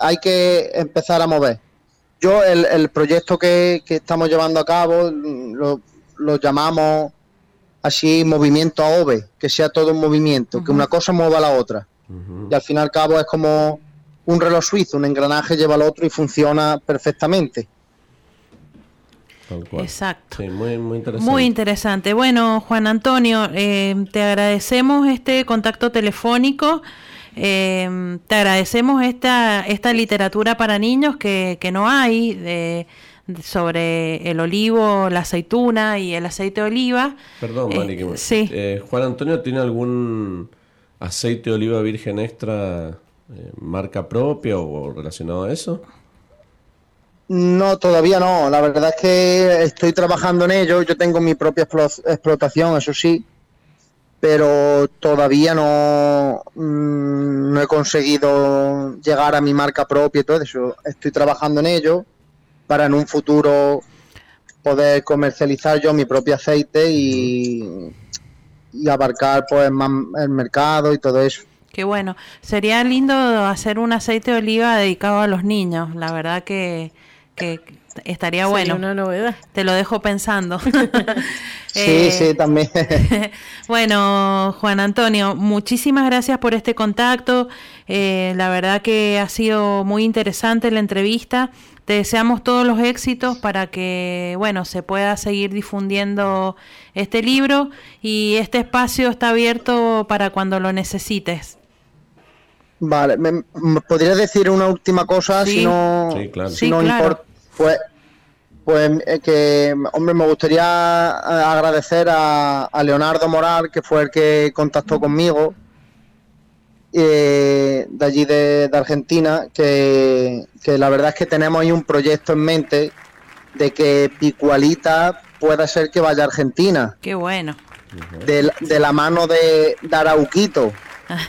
Hay que empezar a mover. Yo, el, el proyecto que, que estamos llevando a cabo, lo, lo llamamos así movimiento AOVE, que sea todo un movimiento, que una cosa mueva a la otra. Y al fin y al cabo es como un reloj suizo, un engranaje lleva al otro y funciona perfectamente. Tal cual. Exacto. Sí, muy, muy interesante. Muy interesante. Bueno, Juan Antonio, eh, te agradecemos este contacto telefónico. eh, te agradecemos esta, esta literatura para niños que, que no hay de- de- sobre el olivo, la aceituna y el aceite de oliva. Perdón, Eh, Mari, que me- sí. eh, Juan Antonio, ¿tiene algún aceite de oliva virgen extra eh, marca propia o relacionado a eso? No, todavía no. La verdad es que estoy trabajando en ello. Yo tengo mi propia explo- explotación, eso sí. Pero todavía no, mm, no he conseguido llegar a mi marca propia y todo eso. Estoy trabajando en ello para en un futuro poder comercializar yo mi propio aceite y, y abarcar pues más el mercado y todo eso. Qué bueno. Sería lindo hacer un aceite de oliva dedicado a los niños. La verdad que, que estaría Sería bueno. una novedad. Te lo dejo pensando. Sí, Eh, sí, también. bueno, Juan Antonio, muchísimas gracias por este contacto. Eh, la verdad que ha sido muy interesante la entrevista. Te deseamos todos los éxitos para que, bueno, se pueda seguir difundiendo este libro y este espacio está abierto para cuando lo necesites. Vale, ¿me, me podrías decir una última cosa? Sí. Si no, Sí, claro. si Sí, no claro. importa. Pues, pues eh, que, hombre, me gustaría eh, agradecer a, a Leonardo Moral, que fue el que contactó conmigo, eh, de allí de, de Argentina, que, que la verdad es que tenemos ahí un proyecto en mente de que Picualita pueda ser que vaya a Argentina, Qué bueno. de, la- de la mano de, de Arauquito.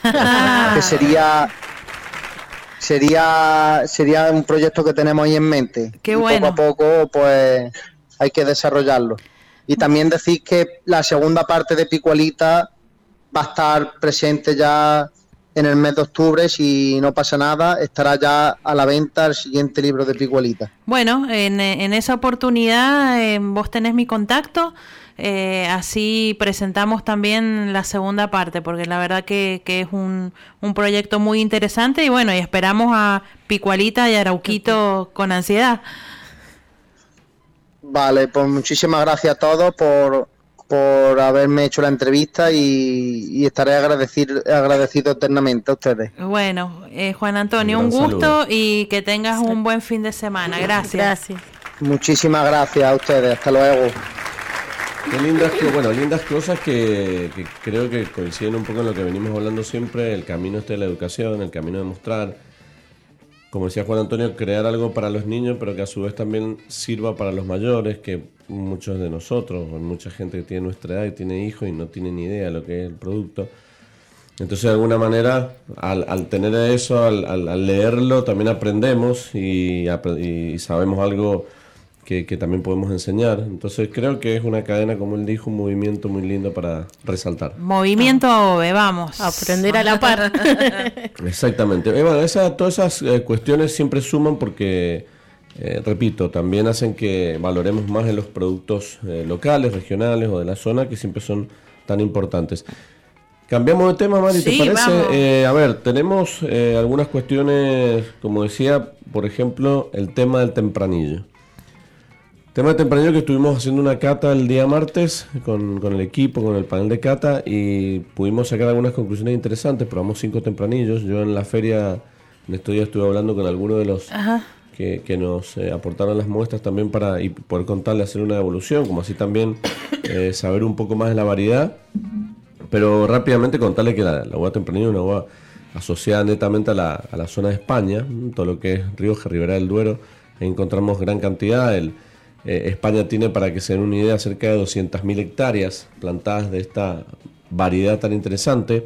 que sería sería sería un proyecto que tenemos ahí en mente. Qué y bueno. Poco a poco, pues hay que desarrollarlo. Y también decir que la segunda parte de Picualita va a estar presente ya en el mes de octubre, si no pasa nada, estará ya a la venta el siguiente libro de Picualita. Bueno, en, en esa oportunidad eh, vos tenés mi contacto, eh, así presentamos también la segunda parte, porque la verdad que, que es un, un proyecto muy interesante y bueno, y esperamos a Picualita y Arauquito con ansiedad. Vale, pues muchísimas gracias a todos por, por haberme hecho la entrevista y, y estaré agradecido, agradecido eternamente a ustedes. Bueno, eh, Juan Antonio, Un gusto saludo. y que tengas un buen fin de semana. Gracias. Gracias. Muchísimas gracias a ustedes. Hasta luego. Qué lindas, bueno, lindas cosas que, creo que coinciden un poco en lo que venimos hablando siempre, el camino este de la educación, el camino de mostrar, como decía Juan Antonio, crear algo para los niños, pero que a su vez también sirva para los mayores, que muchos de nosotros, mucha gente que tiene nuestra edad y tiene hijos y no tiene ni idea de lo que es el producto. Entonces, de alguna manera, al, al tener eso, al, leerlo, también aprendemos y, apre- y sabemos algo que, que también podemos enseñar. Entonces, creo que es una cadena, como él dijo, un movimiento muy lindo para resaltar. Movimiento AOVE, vamos. Aprender a la par. Exactamente. Eh, bueno, esa- todas esas eh, cuestiones siempre suman porque, eh, repito, también hacen que valoremos más en los productos eh, locales, regionales o de la zona que siempre son tan importantes. Cambiamos de tema, Mari, ¿te Sí, parece? vamos. Eh, a ver, tenemos eh, algunas cuestiones, como decía, por ejemplo, el tema del tempranillo. Tema de tempranillo que estuvimos haciendo una cata el día martes con, con el equipo, con el panel de cata y pudimos sacar algunas conclusiones interesantes. Probamos cinco tempranillos. Yo en la feria, en estos días estuve hablando con algunos de los Ajá. que, que nos eh, aportaron las muestras también para y poder contarle, hacer una evolución, como así también eh, saber un poco más de la variedad. Pero rápidamente contarle que la, la uva tempranillo es una uva asociada netamente a la, a la zona de España, todo lo que es Rioja, Ribera del Duero, encontramos gran cantidad. El, eh, España tiene, para que se den una idea, cerca de 200.000 hectáreas plantadas de esta variedad tan interesante.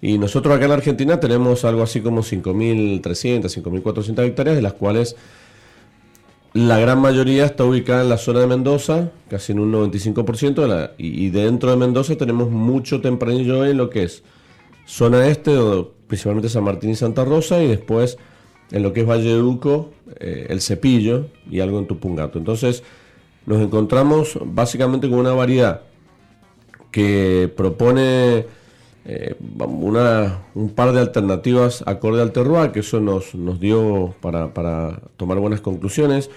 Y nosotros acá en la Argentina tenemos algo así como 5.300, 5.400 hectáreas, de las cuales la gran mayoría está ubicada en la zona de Mendoza, casi en un 95%, de la- y, dentro de Mendoza tenemos mucho tempranillo en lo que es zona este, principalmente San Martín y Santa Rosa, y después en lo que es Valle de Uco, eh, El Cepillo y algo en Tupungato. Entonces nos encontramos básicamente con una variedad que propone eh, una, un par de alternativas acorde al terroir, que eso nos, nos dio para, para tomar buenas conclusiones.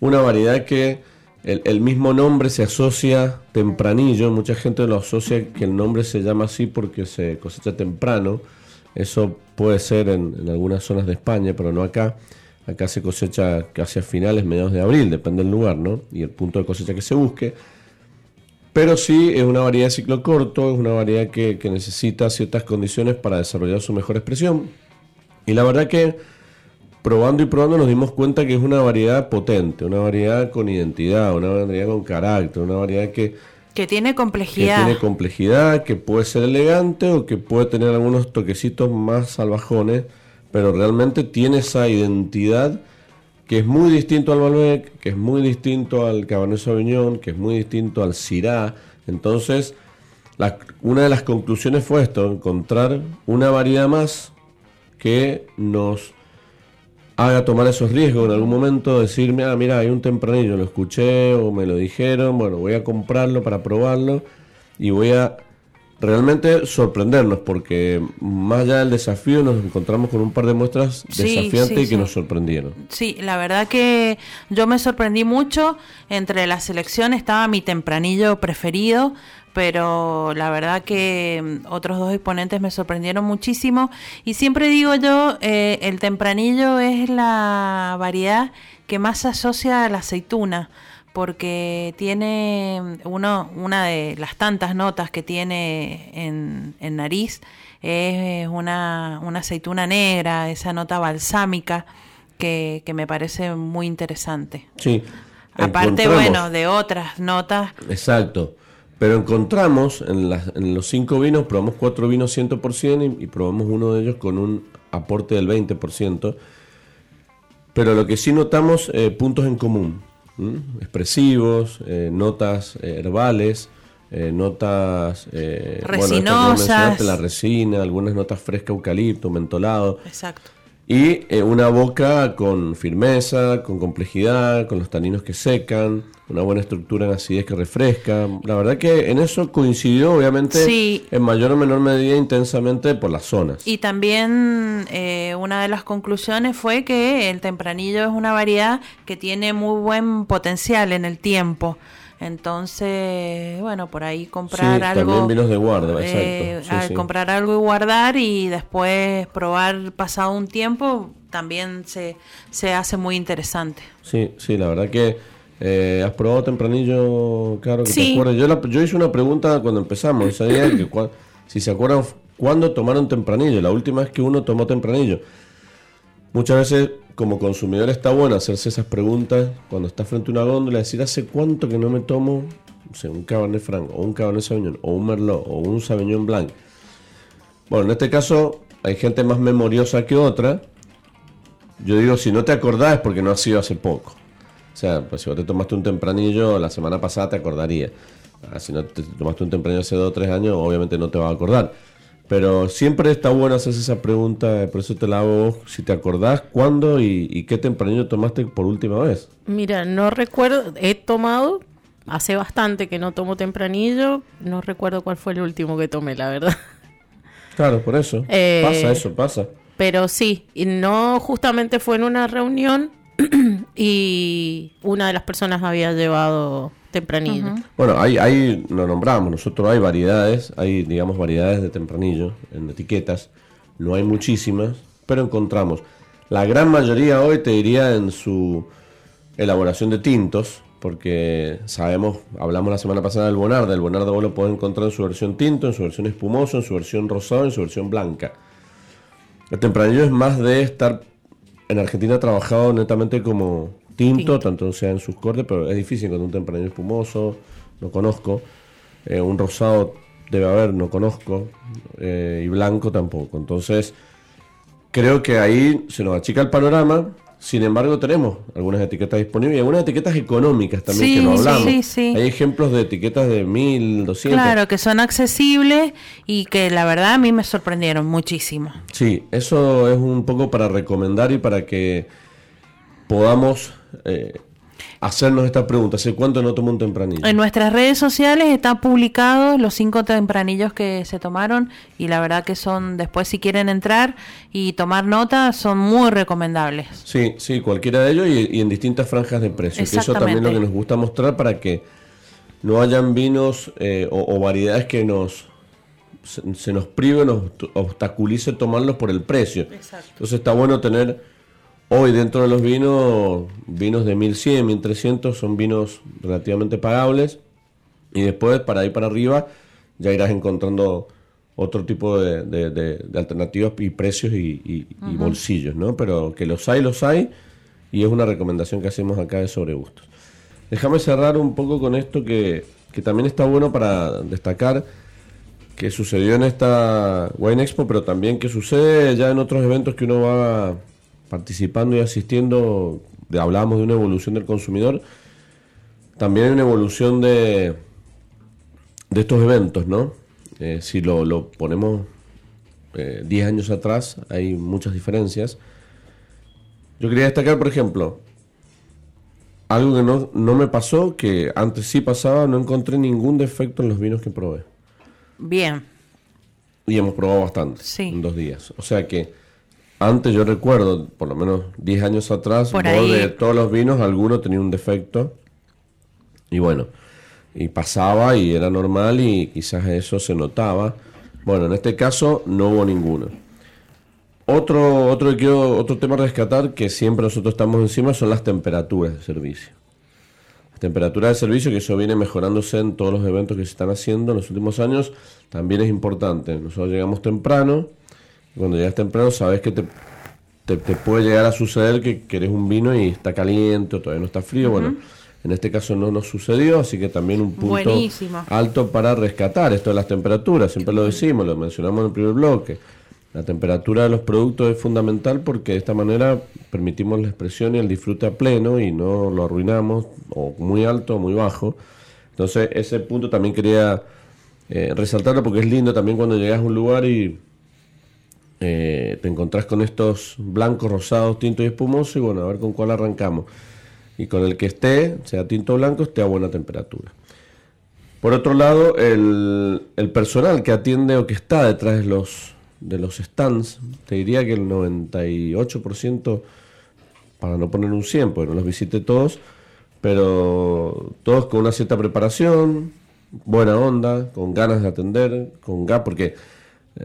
Una variedad que el mismo nombre se asocia tempranillo, mucha gente lo asocia que el nombre se llama así porque se cosecha temprano. Eso puede ser en, algunas zonas de España, pero no acá. Acá se cosecha casi a finales, mediados de abril, depende del lugar, ¿no? Y el punto de cosecha que se busque. Pero sí es una variedad de ciclo corto, es una variedad que, que necesita ciertas condiciones para desarrollar su mejor expresión. Y la verdad que probando y probando nos dimos cuenta que es una variedad potente, una variedad con identidad, una variedad con carácter, una variedad que, Que tiene que complejidad. tiene complejidad, que puede ser elegante o que puede tener algunos toquecitos más salvajones, pero realmente tiene esa identidad que es muy distinto al Malbec, que es muy distinto al Cabernet Sauvignon, que es muy distinto al Syrah. Entonces, una de las conclusiones fue esto, encontrar una variedad más que nos haga tomar esos riesgos en algún momento, decirme, ah, mira, hay un tempranillo, lo escuché o me lo dijeron, bueno, voy a comprarlo para probarlo y voy a realmente sorprendernos porque más allá del desafío nos encontramos con un par de muestras Sí, desafiantes sí, y que sí. nos sorprendieron. Sí, la verdad que yo me sorprendí mucho. Entre la selección estaba mi tempranillo preferido, pero la verdad que mm, otros dos exponentes me sorprendieron muchísimo. Y siempre digo yo, eh, el tempranillo es la variedad que más se asocia a la aceituna porque tiene uno, una de las tantas notas que tiene en, en nariz es una, una aceituna negra, esa nota balsámica que, que me parece muy interesante. Sí. Aparte, bueno, de otras notas. Exacto. Pero encontramos en, las- en los cinco vinos, probamos cuatro vinos 100% y, y probamos uno de ellos con un aporte del 20%. Pero lo que sí notamos, eh, puntos en común. ¿M? Expresivos, eh, notas eh, herbales, eh, notas... eh, bueno, Resinosas. mencionaste, la resina, algunas notas fresca, eucalipto, mentolado. Exacto. Y eh, una boca con firmeza, con complejidad, con los taninos que secan, una buena estructura en acidez que refresca. La verdad que en eso coincidió, obviamente, Sí. en mayor o menor medida intensamente por las zonas. Y también eh, una de las conclusiones fue que el tempranillo es una variedad que tiene muy buen potencial en el tiempo. Entonces, bueno, por ahí comprar Sí, algo. también vinos de guarda, eh, exacto. Sí, al comprar algo y guardar y después probar pasado un tiempo también se, se hace muy interesante. Sí, sí, la verdad que eh, has probado tempranillo, claro que te Sí. acuerdas. Yo, la- yo hice una pregunta cuando empezamos, que si se acuerdan, ¿cuándo tomaron tempranillo? La última vez que uno tomó tempranillo. Muchas veces, como consumidor, está bueno hacerse esas preguntas cuando estás frente a una góndola, decir, ¿hace cuánto que no me tomo un Cabernet Franc, o un Cabernet Sauvignon, o un Merlot, o un Sauvignon Blanc? Bueno, en este caso, hay gente más memoriosa que otra. Yo digo, si no te acordás es porque no ha sido hace poco. O sea, pues si vos te tomaste un tempranillo la semana pasada te acordaría. Ah, si no te tomaste un tempranillo hace dos o tres años, obviamente no te vas a acordar. Pero siempre está bueno hacerse esa pregunta, por eso te la hago vos, si te acordás cuándo y, y qué tempranillo tomaste por última vez. Mira, no recuerdo, he tomado, hace bastante que no tomo tempranillo, no recuerdo cuál fue el último que tomé, la verdad. Claro, por eso. Eh, Pasa eso, pasa. Pero sí, y no justamente fue en una reunión y una de las personas había llevado tempranillo. Bueno, hay, hay, lo nombramos, nosotros hay variedades, hay, digamos, variedades de tempranillo en etiquetas. No hay muchísimas, pero encontramos. La gran mayoría hoy te diría en su elaboración de tintos, porque sabemos, hablamos la semana pasada del Bonarda, el Bonarda vos lo podés encontrar en su versión tinto, en su versión espumoso, en su versión rosado, en su versión blanca. El tempranillo es más de estar en Argentina trabajado netamente como tinto, Tinto. tanto sea en sus cortes, pero es difícil con un tempranillo espumoso, no conozco. Eh, un rosado debe haber, no conozco. eh, y blanco tampoco. Entonces, creo que ahí se nos achica el panorama. Sin embargo, tenemos algunas etiquetas disponibles y algunas etiquetas económicas también Sí, que no sí, hablamos. sí, sí. Hay ejemplos de etiquetas de 1200. Claro, que son accesibles y que la verdad a mí me sorprendieron muchísimo. Sí, eso es un poco para recomendar y para que podamos eh, hacernos esta pregunta. ¿Hace cuánto no tomo un tempranillo? En nuestras redes sociales están publicados los cinco tempranillos que se tomaron y la verdad que son, después si quieren entrar y tomar nota, son muy recomendables. Sí, sí, cualquiera de ellos y, y en distintas franjas de precio. Que eso también es lo que nos gusta mostrar para que no hayan vinos eh, o, o variedades que nos se, se nos prive, nos obst- obstaculice tomarlos por el precio. Entonces está bueno tener hoy dentro de los vinos, vinos de 1100, 1300 son vinos relativamente pagables y después para ir para arriba ya irás encontrando otro tipo de, de- de- de alternativas y precios y, y- y bolsillos, ¿no? Pero que los hay, los hay y es una recomendación que hacemos acá de Sobre Gustos. Déjame cerrar un poco con esto que, que también está bueno para destacar que sucedió en esta Wine Expo, pero también que sucede ya en otros eventos que uno va participando y asistiendo. Hablábamos de una evolución del consumidor. También hay una evolución de, de estos eventos, ¿no? Eh, si lo, lo ponemos eh, 10 años atrás, hay muchas diferencias. Yo quería destacar, por ejemplo, algo que no, no me pasó, que antes sí pasaba, no encontré ningún defecto en los vinos que probé. Bien, Y hemos probado bastante Sí. en dos días. O sea que antes yo recuerdo, por lo menos 10 años atrás, Por vos ahí- de todos los vinos, alguno tenía un defecto. Y bueno, y pasaba y era normal y quizás eso se notaba. Bueno, en este caso no hubo ninguno. Otro, otro, quiero- otro tema a rescatar que siempre nosotros estamos encima son las temperaturas de servicio. Las temperaturas de servicio, que eso viene mejorándose en todos los eventos que se están haciendo en los últimos años, también es importante. Nosotros llegamos temprano, cuando llegas temprano sabes que te, te, te puede llegar a suceder que querés un vino y está caliente o todavía no está frío. Bueno, En este caso no nos sucedió, así que también un punto Buenísimo. alto para rescatar esto de las temperaturas. Siempre lo decimos, lo mencionamos en el primer bloque. La temperatura de los productos es fundamental porque de esta manera permitimos la expresión y el disfrute a pleno y no lo arruinamos o muy alto o muy bajo. Entonces ese punto también quería eh, resaltarlo porque es lindo también cuando llegas a un lugar y eh, te encontrás con estos blancos, rosados, tintos y espumosos y bueno, a ver con cuál arrancamos. Y con el que esté, sea tinto o blanco, esté a buena temperatura. Por otro lado, el, el personal que atiende o que está detrás de los, de los stands, te diría que el 98%, para no poner un 100, porque no los visité todos, pero todos con una cierta preparación, buena onda, con ganas de atender, con gas, porque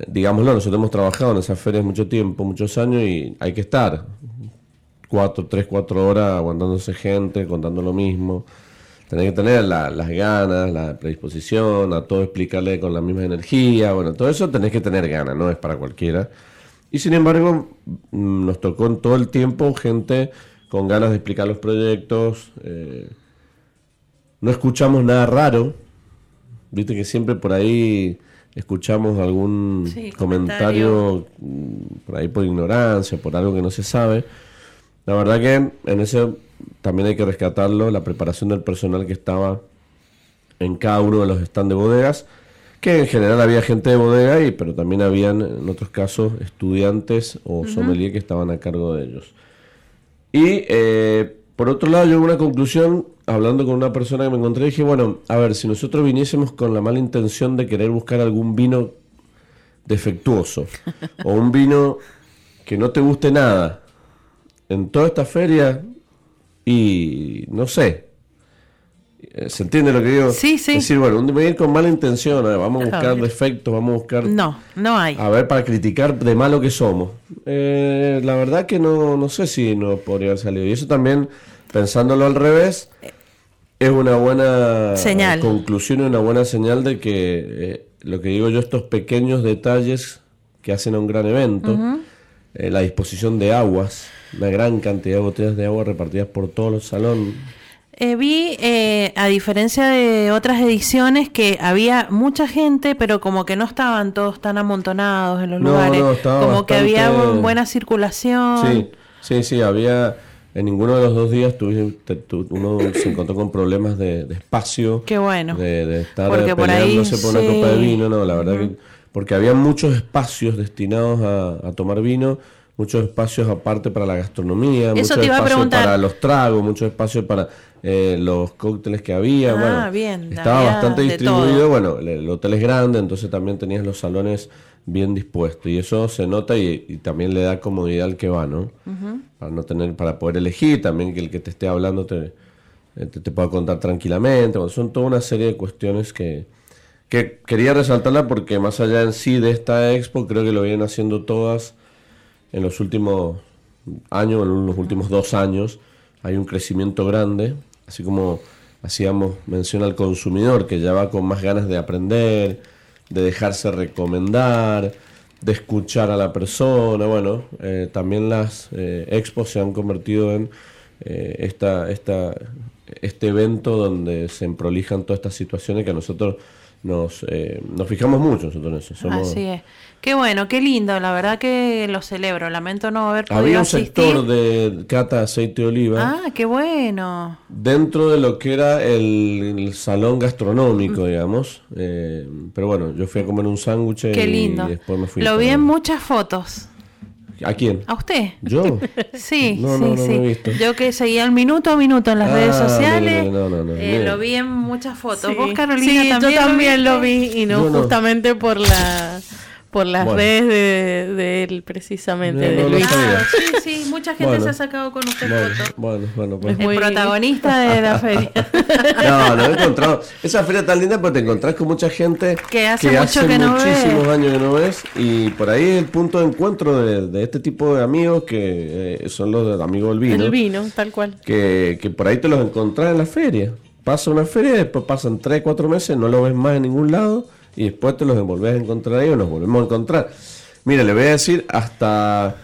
digámoslo, nosotros hemos trabajado en esas ferias mucho tiempo, muchos años y hay que estar cuatro, tres, cuatro horas aguantándose gente, contando lo mismo. Tenés que tener la- las ganas, la predisposición, a todo explicarle con la misma energía. Bueno, todo eso tenés que tener ganas, no es para cualquiera. Y sin embargo, mm, nos tocó en todo el tiempo gente con ganas de explicar los proyectos. eh, no escuchamos nada raro. Viste que siempre por ahí escuchamos algún Sí, comentario mm, por ahí por ignorancia, por algo que no se sabe. La verdad que en eso también hay que rescatarlo, la preparación del personal que estaba en cada uno de los stands de bodegas, que en general había gente de bodega, y, pero también habían en otros casos estudiantes o sommelier que estaban a cargo de ellos. Y eh, por otro lado, yo una conclusión, hablando con una persona que me encontré, dije, bueno, a ver, si nosotros viniésemos con la mala intención de querer buscar algún vino defectuoso, o un vino que no te guste nada, en toda esta feria, y no sé, eh, ¿se entiende lo que digo? Sí, sí. Es decir, bueno, un- voy a ir con mala intención, a ver, vamos a buscar defectos, vamos a buscar No, no hay. a ver, para criticar de malo que somos. Eh, la verdad que no, no sé si nos podría haber salido. Y eso también, pensándolo al revés, es una buena Señal. conclusión y una buena señal de que eh, lo que digo yo, estos pequeños detalles que hacen a un gran evento, eh, la disposición de aguas, una gran cantidad de botellas de agua repartidas por todo el salón. Eh, vi, eh, a diferencia de otras ediciones, que había mucha gente, pero como que no estaban todos tan amontonados en los No, lugares. no, como que había bastante- bu- buena circulación. Sí, sí, sí, había... En ninguno de los dos días tuvi- te- tu- uno se encontró con problemas de, de espacio. Qué bueno. De, de estar Porque por ahí, peleándose por una sí. copa de vino, no, la verdad que... Porque había muchos espacios destinados a, a tomar vino, muchos espacios aparte para la gastronomía, muchos iba a espacios para los tragos, muchos espacios para eh, los cócteles que había. Ah, bueno, bien, Estaba había bastante distribuido. Bueno, el, el hotel es grande, entonces también tenías los salones bien dispuestos. Y eso se nota y, y también le da comodidad al que va, ¿no? Para no tener, para poder elegir, también que el que te esté hablando te, eh, te, te pueda contar tranquilamente. Bueno, son toda una serie de cuestiones que, que quería resaltarla porque más allá en sí de esta expo, creo que lo vienen haciendo todas en los últimos años, en los últimos dos años, hay un crecimiento grande, así como hacíamos mención al consumidor, que ya va con más ganas de aprender, de dejarse recomendar, de escuchar a la persona. Bueno, eh, también las eh, expos se han convertido en eh, esta, esta, este evento donde se prolijan todas estas situaciones que a nosotros nos, eh, nos fijamos mucho nosotros en eso. Somos- Así es. Qué bueno, qué lindo. La verdad que lo celebro. Lamento no haber podido Había un asistir. sector de cata aceite de oliva Ah, qué bueno. dentro de lo que era el, el salón gastronómico, digamos. Eh, pero bueno, yo fui a comer un sándwich Qué y lindo. después me fui. Lo vi en muchas fotos. ¿A quién? ¿A usted? ¿Yo? Sí, No, sí, no, no sí. lo he visto. Yo que seguía el minuto a minuto en las Ah, redes sociales, mire, no, no, no, eh, lo vi en muchas fotos. Sí. ¿Vos, Carolina, Sí, también yo también lo, vi y no. justamente por la por las Bueno. redes de, de él precisamente No, de no lo Luis. Ah, sí, sí, mucha gente Bueno. se ha sacado con usted Bueno, fotos. bueno, bueno, pues. Es El muy- protagonista de la feria. No, no he encontrado. Esa feria tan linda porque te encontrás con mucha gente Que hace mucho que no muchísimos ves. años que no ves. Y por ahí el punto de encuentro de, de este tipo de amigos que eh, son los de- amigos del vino. El vino, tal cual. que, que por ahí te los encontrás en la feria. Pasa una feria, después pasan 3, 4 meses, no los ves más en ningún lado y después te los volvés a encontrar ahí o nos volvemos a encontrar. Mira, le voy a decir hasta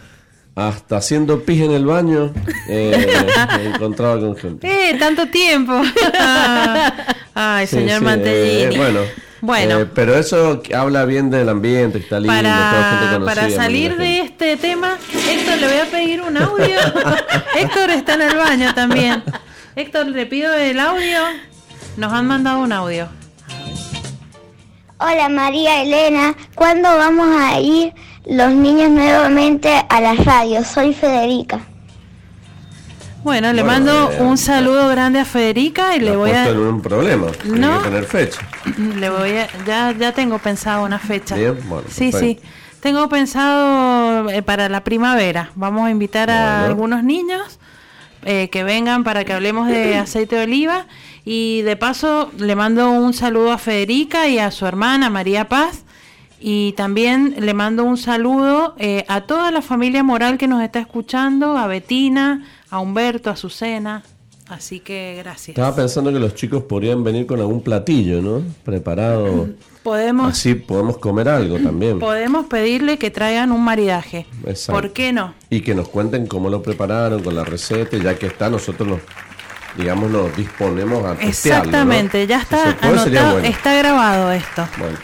hasta haciendo pis en el baño, eh, me encontraba con gente. ¡Eh, tanto tiempo! Ay, Sí, señor sí, eh, bueno, Bueno. eh, pero eso habla bien del ambiente, está lindo, toda gente Para, conocida, para salir de este tema, Héctor, le voy a pedir un audio. Héctor está en el baño también. Héctor, le pido el audio. Nos han mandado un audio. Hola María Elena, ¿cuándo vamos a ir los niños nuevamente a la radio? Soy Federica. Bueno, le Bueno, mando eh, un saludo grande a Federica y le voy a, en un problema, No. que tener fecha. le voy a, ya, ya tengo pensado una fecha. Bien, bueno, sí, sí. Tengo pensado eh, para la primavera. Vamos a invitar a algunos niños eh, que vengan para que hablemos de aceite de oliva. Y de paso le mando un saludo a Federica y a su hermana María Paz. Y también le mando un saludo eh, a toda la familia moral que nos está escuchando, a Betina, a Humberto, a Azucena. Así que gracias. Estaba pensando que los chicos podrían venir con algún platillo, ¿no? Preparado. Podemos, Así podemos comer algo también. podemos pedirle que traigan un maridaje. Exacto. ¿Por qué no? Y que nos cuenten cómo lo prepararon con la receta, ya que está, nosotros nos, digamos, nos disponemos a. Exactamente, ya está sería anotado, bueno. está grabado esto. Bueno,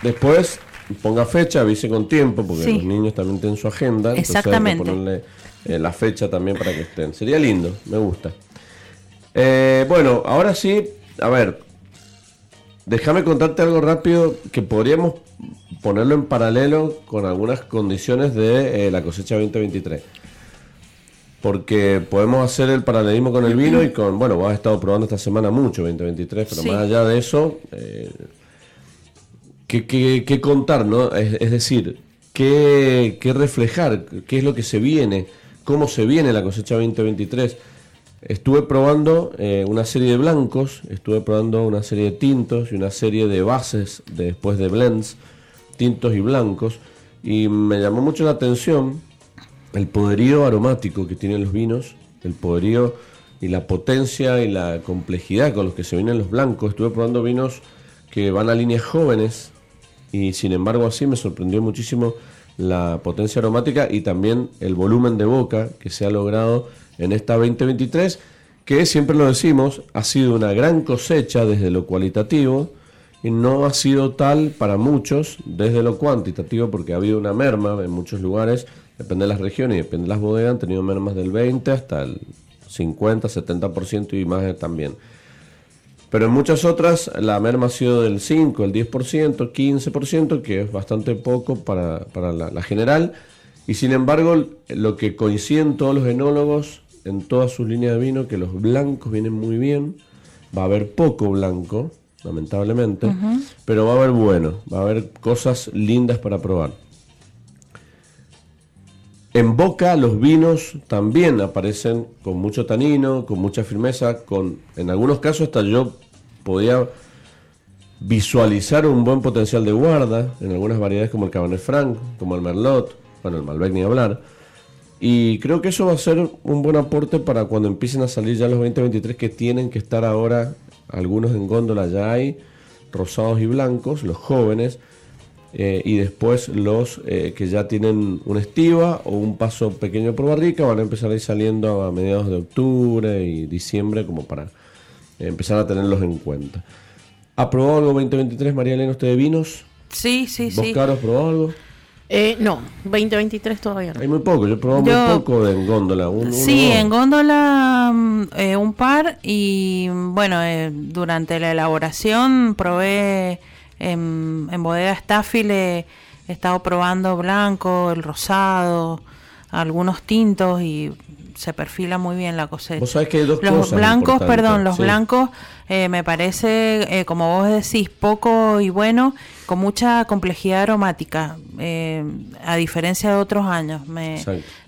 después ponga fecha, avise con tiempo, porque Sí. los niños también tienen su agenda. entonces hay que Exactamente. ponerle eh, la fecha también para que estén. Sería lindo, me gusta. Eh, bueno, ahora sí, a ver, déjame contarte algo rápido que podríamos ponerlo en paralelo con algunas condiciones de eh, la cosecha 2023. Porque podemos hacer el paralelismo con el vino y con, bueno, vos has estado probando esta semana mucho 2023, pero más allá de eso, eh, ¿qué, qué- qué contar, no? Es, es decir, ¿qué, qué reflejar? ¿Qué es lo que se viene? ¿Cómo se viene la cosecha 2023? Estuve probando eh, una serie de blancos, estuve probando una serie de tintos y una serie de bases de, después de blends, tintos y blancos, y me llamó mucho la atención el poderío aromático que tienen los vinos, el poderío y la potencia y la complejidad con los que se vienen los blancos. Estuve probando vinos que van a líneas jóvenes y sin embargo así me sorprendió muchísimo la potencia aromática y también el volumen de boca que se ha logrado en esta 2023, que siempre lo decimos, ha sido una gran cosecha desde lo cualitativo y no ha sido tal para muchos desde lo cuantitativo porque ha habido una merma en muchos lugares, depende de las regiones y depende de las bodegas, han tenido mermas del 20 hasta el 50, 70% y más también. Pero en muchas otras la merma ha sido del 5, el 10%, 15%, que es bastante poco para, para la, la general. Y sin embargo, lo que coinciden todos los enólogos en todas sus líneas de vino, que los blancos vienen muy bien, va a haber poco blanco, lamentablemente, pero va a haber bueno, va a haber cosas lindas para probar. En boca los vinos también aparecen con mucho tanino, con mucha firmeza, con en algunos casos hasta yo podía visualizar un buen potencial de guarda en algunas variedades como el Cabernet Franc, como el Merlot, bueno, el Malbec ni hablar. Y creo que eso va a ser un buen aporte para cuando empiecen a salir ya los 2023 que tienen que estar ahora, algunos en góndola ya hay, rosados y blancos, los jóvenes, eh, y después los eh, que ya tienen una estiva o un paso pequeño por barrica van a empezar a ir saliendo a mediados de octubre y diciembre como para empezar a tenerlos en cuenta. ¿Ha probado algo 2023, María Elena, usted de vinos? Sí, sí, ¿Vos, sí. Caro, has probado algo? Eh, no, 2023 todavía no. Hay muy poco, yo he probado Yo- muy poco de en góndola. un- Sí, en góndola mm, eh, un par y mm, bueno, eh, durante la elaboración probé en, en bodega Staffil, eh, he estado probando blanco, el rosado, algunos tintos y se perfila muy bien la cosecha. Vos sabés que hay dos los cosas blancos, perdón, los sí. blancos eh, me parece, eh, como vos decís, poco y bueno, con mucha complejidad aromática, eh, a diferencia de otros años. Me,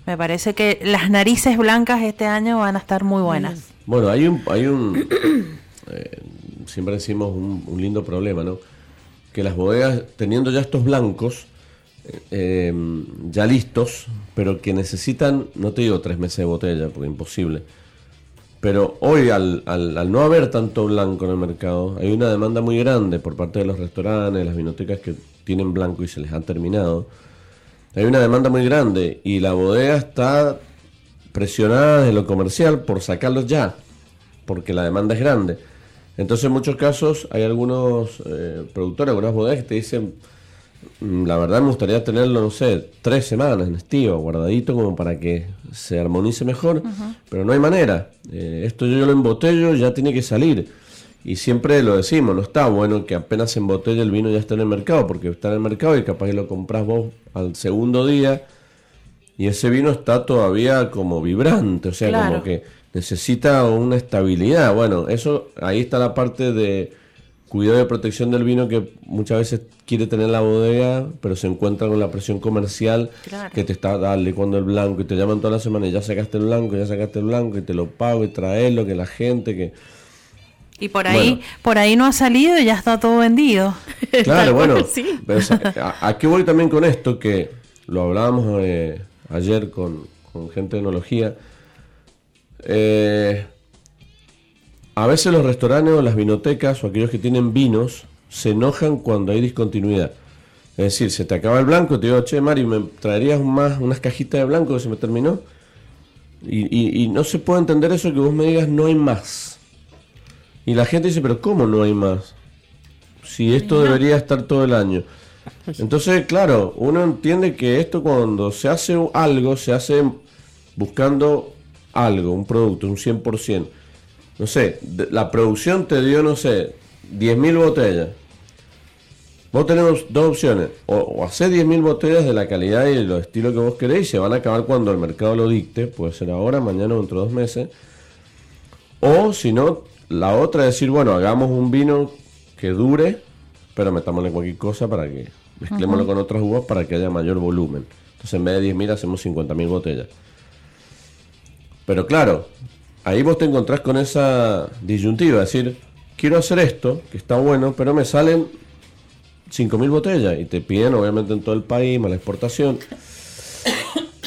me parece que las narices blancas este año van a estar muy buenas. Bueno, hay un, hay un eh, siempre decimos un, un lindo problema, ¿no? Que las bodegas, teniendo ya estos blancos, eh, ya listos, pero que necesitan, no te digo tres meses de botella, porque imposible, pero hoy al, al, al no haber tanto blanco en el mercado, hay una demanda muy grande por parte de los restaurantes, las vinotecas que tienen blanco y se les ha terminado. hay una demanda muy grande y la bodega está presionada desde lo comercial por sacarlos ya, porque la demanda es grande. Entonces en muchos casos hay algunos eh, productores, algunas bodegas que te dicen, "Mm, la verdad me gustaría tenerlo, no sé, tres semanas en estío, guardadito como para que se armonice mejor, pero no hay manera. Eh, esto yo lo embotello, ya tiene que salir. Y siempre lo decimos, no está bueno que apenas se embotelle el vino ya está en el mercado, porque está en el mercado y capaz que lo compras vos al segundo día y ese vino está todavía como vibrante, o sea, Claro. como que necesita una estabilidad. Bueno, eso ahí está la parte de cuidado de protección del vino que muchas veces quiere tener la bodega, pero se encuentra con la presión comercial Claro. que te está dale cuando el blanco y te llaman toda la semana y ya sacaste el blanco, ya sacaste el blanco y te lo pago y traerlo, que la gente que Y por ahí, Bueno. por ahí no ha salido y ya está todo vendido. Claro, bueno, sí. pero, a, a qué voy también con esto? Que lo hablábamos eh, ayer con, con gente de enología. Eh, a veces los restaurantes o las vinotecas o aquellos que tienen vinos se enojan cuando hay discontinuidad. Es decir, se te acaba el blanco, te digo, che, Mari, ¿me traerías más, unas cajitas de blanco que se me terminó? Y, y- y no se puede entender eso que vos me digas no hay más. Y la gente dice, pero ¿cómo no hay más? Si esto debería estar todo el año. Entonces, claro, uno entiende que esto cuando se hace algo, se hace buscando algo, un producto, un 100%. No sé, la producción te dio, no sé, 10.000 botellas. Vos tenemos dos opciones. O, o hacer 10.000 botellas de la calidad y los estilos que vos queréis y se van a acabar cuando el mercado lo dicte. Puede ser ahora, mañana o dentro de dos meses. O si no, la otra es decir, bueno, hagamos un vino que dure, pero metámosle cualquier cosa para que mezclémoslo con otras uvas para que haya mayor volumen. Entonces en vez de 10.000 hacemos 50.000 botellas. Pero claro, ahí vos te encontrás con esa disyuntiva, es decir, quiero hacer esto, que está bueno, pero me salen 5.000 botellas y te piden obviamente en todo el país, más la exportación.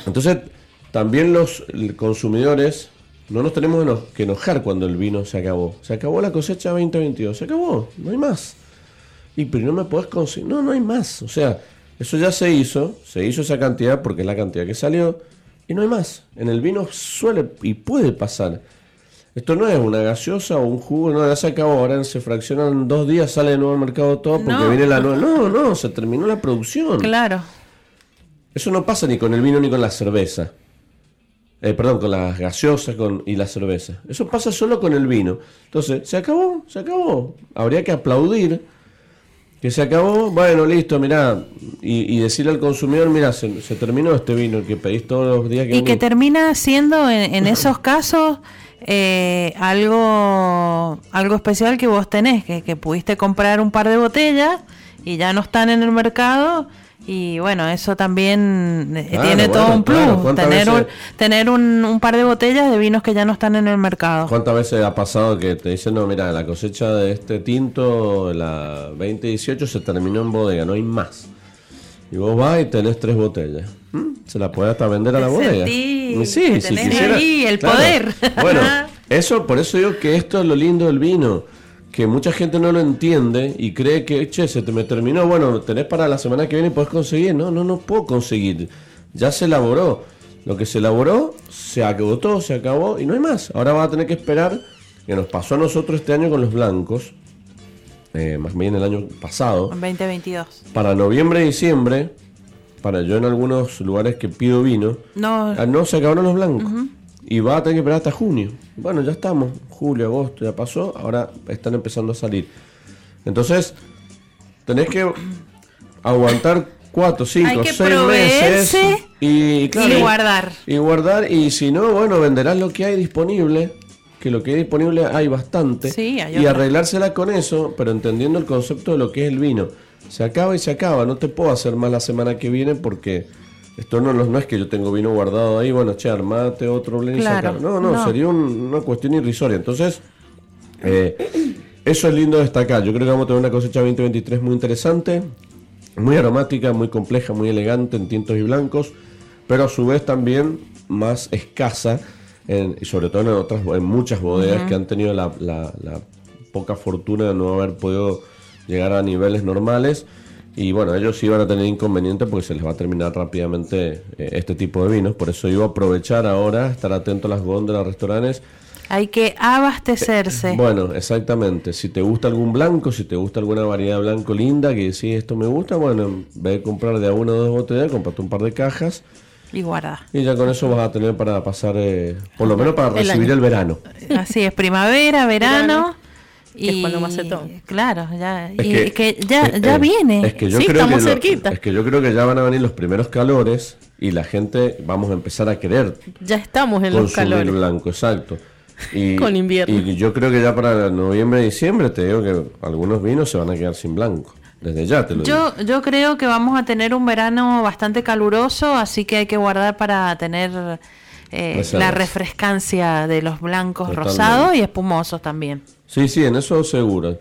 Entonces, también los consumidores no nos tenemos que enojar cuando el vino se acabó. Se acabó la cosecha 2022, se acabó, no hay más. Y pero no me podés conseguir, no, no hay más. O sea, eso ya se hizo, se hizo esa cantidad porque es la cantidad que salió y no hay más. En el vino suele y puede pasar. Esto no es una gaseosa o un jugo, no, ya se acabó, ahora se fraccionan dos días, sale de nuevo al mercado todo porque No. viene la nueva. No, no, se terminó la producción. Claro. Eso no pasa ni con el vino ni con la cerveza. Eh, perdón, con las gaseosas con, y la cerveza. Eso pasa solo con el vino. Entonces, se acabó, se acabó. Habría que aplaudir que se acabó. Bueno, listo, mirá. Y, y decirle al consumidor, mira, se, se terminó este vino que pedís todos los días que Y que venís". termina siendo en, en esos casos eh, algo, algo especial que vos tenés, que, que pudiste comprar un par de botellas y ya no están en el mercado. Y bueno, eso también eh, Claro, tiene todo un plus, claro. ¿Cuántas tener, veces- un, tener un, un par de botellas de vinos que ya no están en el mercado. ¿Cuántas veces ha pasado que te dicen, no, mira, la cosecha de este tinto, la 2018, se terminó en bodega, no hay más? Y vos vas y tenés tres botellas. ¿Mm? Se la puede hasta vender a la bodega. sí, si tenés quisiera- ahí el claro. poder. Bueno, eso, por eso digo que esto es lo lindo del vino. Que mucha gente no lo entiende y cree que, che, se te me terminó, bueno, tenés para la semana que viene y podés conseguir. No, no, no puedo conseguir. Ya se elaboró. Lo que se elaboró se agotó, se acabó y no hay más. Ahora vas a tener que esperar, que nos pasó a nosotros este año con los blancos, eh, más bien el año pasado, En 2022. para noviembre y diciembre, para yo en algunos lugares que pido vino, No, ah, no se acabaron los blancos. Y va a tener que esperar hasta junio. Bueno, ya estamos. Julio, agosto, ya pasó. Ahora están empezando a salir. Entonces, tenés que aguantar cuatro, cinco, Hay que seis meses. proveerse Y, claro, y guardar. Y guardar. Y si no, bueno, venderás lo que hay disponible. Que lo que hay disponible hay bastante. Sí, hay y arreglársela con eso, pero entendiendo el concepto de lo que es el vino. Se acaba y se acaba. No te puedo hacer más la semana que viene porque esto no, es que yo tengo vino guardado ahí. Bueno, che, armate otro blend y Claro, sacar. No, no, no. sería un- una cuestión irrisoria. Entonces, eh, eso es lindo destacar. Yo creo que vamos a tener una cosecha 2023 muy interesante, muy aromática, muy compleja, muy elegante en tintos y blancos, pero a su vez también más escasa, en- y sobre todo en, otras, en muchas bodegas que han tenido la, la- la poca fortuna de no haber podido llegar a niveles normales. Y bueno, ellos sí van a tener inconvenientes porque se les va a terminar rápidamente eh, este tipo de vinos. Por eso iba a aprovechar ahora, estar atento a las góndolas, restaurantes. Hay que abastecerse. Bueno, exactamente. Si te gusta algún blanco, si te gusta alguna variedad de blanco linda, que decís esto me gusta, bueno, en vez de comprar de a una o dos botellas, comprate un par de cajas. Y guarda. Y ya con eso vas a tener para pasar, eh, por lo menos para recibir el verano. Así es, primavera, verano. Que es cuando más se toma. Claro, ya, Es y que- que, ya, eh, ya eh, viene. Es que yo Sí, creo estamos que lo- cerquita. es que yo creo que ya van a venir los primeros calores y la gente vamos a empezar a querer Ya estamos en los consumir calores. blanco, exacto. Y, Con invierno. Y yo creo que ya para noviembre, diciembre, te digo que algunos vinos se van a quedar sin blanco. Desde ya te lo digo. Yo, yo creo que vamos a tener un verano bastante caluroso, así que hay que guardar para tener eh, la refrescancia de los blancos Totalmente. rosados y espumosos también. Sí, sí, en eso seguro.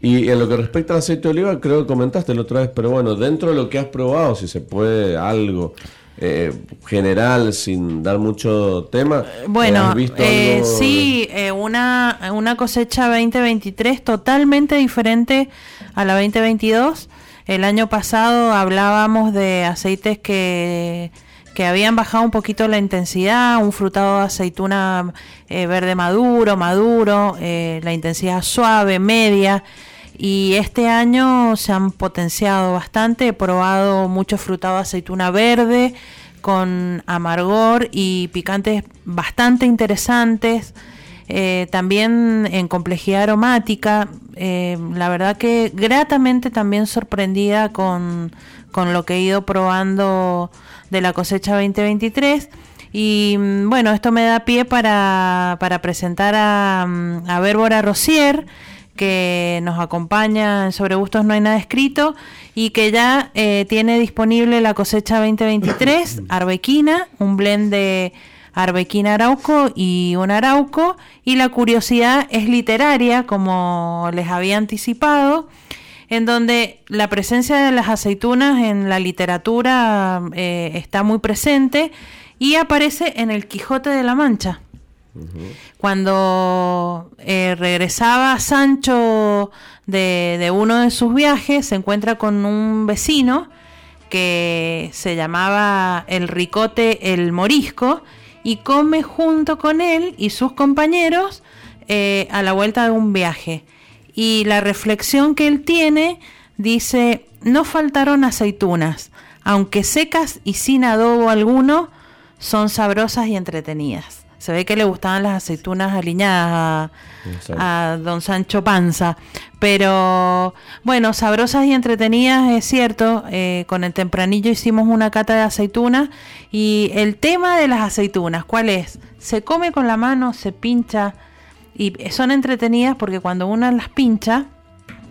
Y en lo que respecta al aceite de oliva, creo que comentaste la otra vez, pero bueno, dentro de lo que has probado, si se puede algo eh, general, sin dar mucho tema. Bueno, ¿has visto eh, algo de- sí, eh, una, una cosecha 2023 totalmente diferente a la 2022. El año pasado hablábamos de aceites que, que habían bajado un poquito la intensidad, un frutado de aceituna eh, verde maduro, maduro, eh, la intensidad suave, media. Y este año se han potenciado bastante. He probado mucho frutado de aceituna verde con amargor y picantes bastante interesantes. Eh, también en complejidad aromática. la verdad que gratamente también sorprendida con, con lo que he ido probando de la cosecha 2023. Y mm, bueno, esto me da pie para, para presentar a, mm, a Bérbora Rosier, que nos acompaña en Sobre Gustos No hay nada escrito y que ya eh, tiene disponible la cosecha 2023, Arbequina, un blend de Arbequina Arauco y un Arauco. Y la curiosidad es literaria, como les había anticipado, en donde la presencia de las aceitunas en la literatura eh, está muy presente y aparece en el Quijote de la Mancha. Cuando eh, regresaba Sancho de, de uno de sus viajes, se encuentra con un vecino que se llamaba el Ricote el Morisco y come junto con él y sus compañeros eh, a la vuelta de un viaje. Y la reflexión que él tiene dice, no faltaron aceitunas, aunque secas y sin adobo alguno, son sabrosas y entretenidas. Se ve que le gustaban las aceitunas aliñadas a don Sancho Panza. Pero bueno, sabrosas y entretenidas es cierto. eh, con el tempranillo hicimos una cata de aceitunas. Y el tema de las aceitunas, ¿cuál es? Se come con la mano, se pincha. Y son entretenidas porque cuando uno las pincha,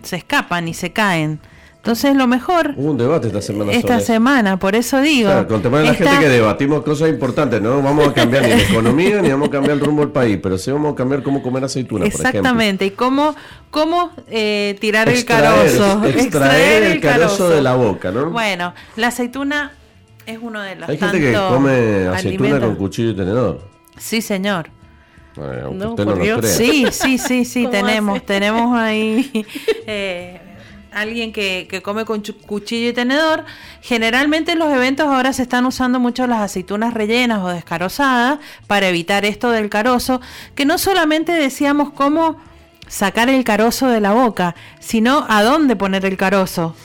se escapan y se caen. Entonces lo mejor Hubo un debate esta semana esta semana, por eso digo. Claro, con tema de la gente que debatimos cosas importantes, no vamos a cambiar ni la economía ni vamos a cambiar el rumbo del país, pero sí vamos a cambiar cómo comer aceituna, por ejemplo. Exactamente, y cómo, cómo eh, tirar el carozo. extraer el carozo de la boca, ¿no? Bueno, la aceituna es uno de los Hay gente que come aceituna alimentos. con cuchillo y tenedor. Sí, señor. Eh, aunque No, usted por no lo Dios. crea. Sí, sí, sí, sí, ¿Cómo tenemos, hace? tenemos ahí eh, alguien que, que come con cuchillo y tenedor. Generalmente en los eventos ahora se están usando mucho las aceitunas rellenas o descarozadas para evitar esto del carozo, que no solamente decíamos cómo sacar el carozo de la boca, sino a dónde poner el carozo.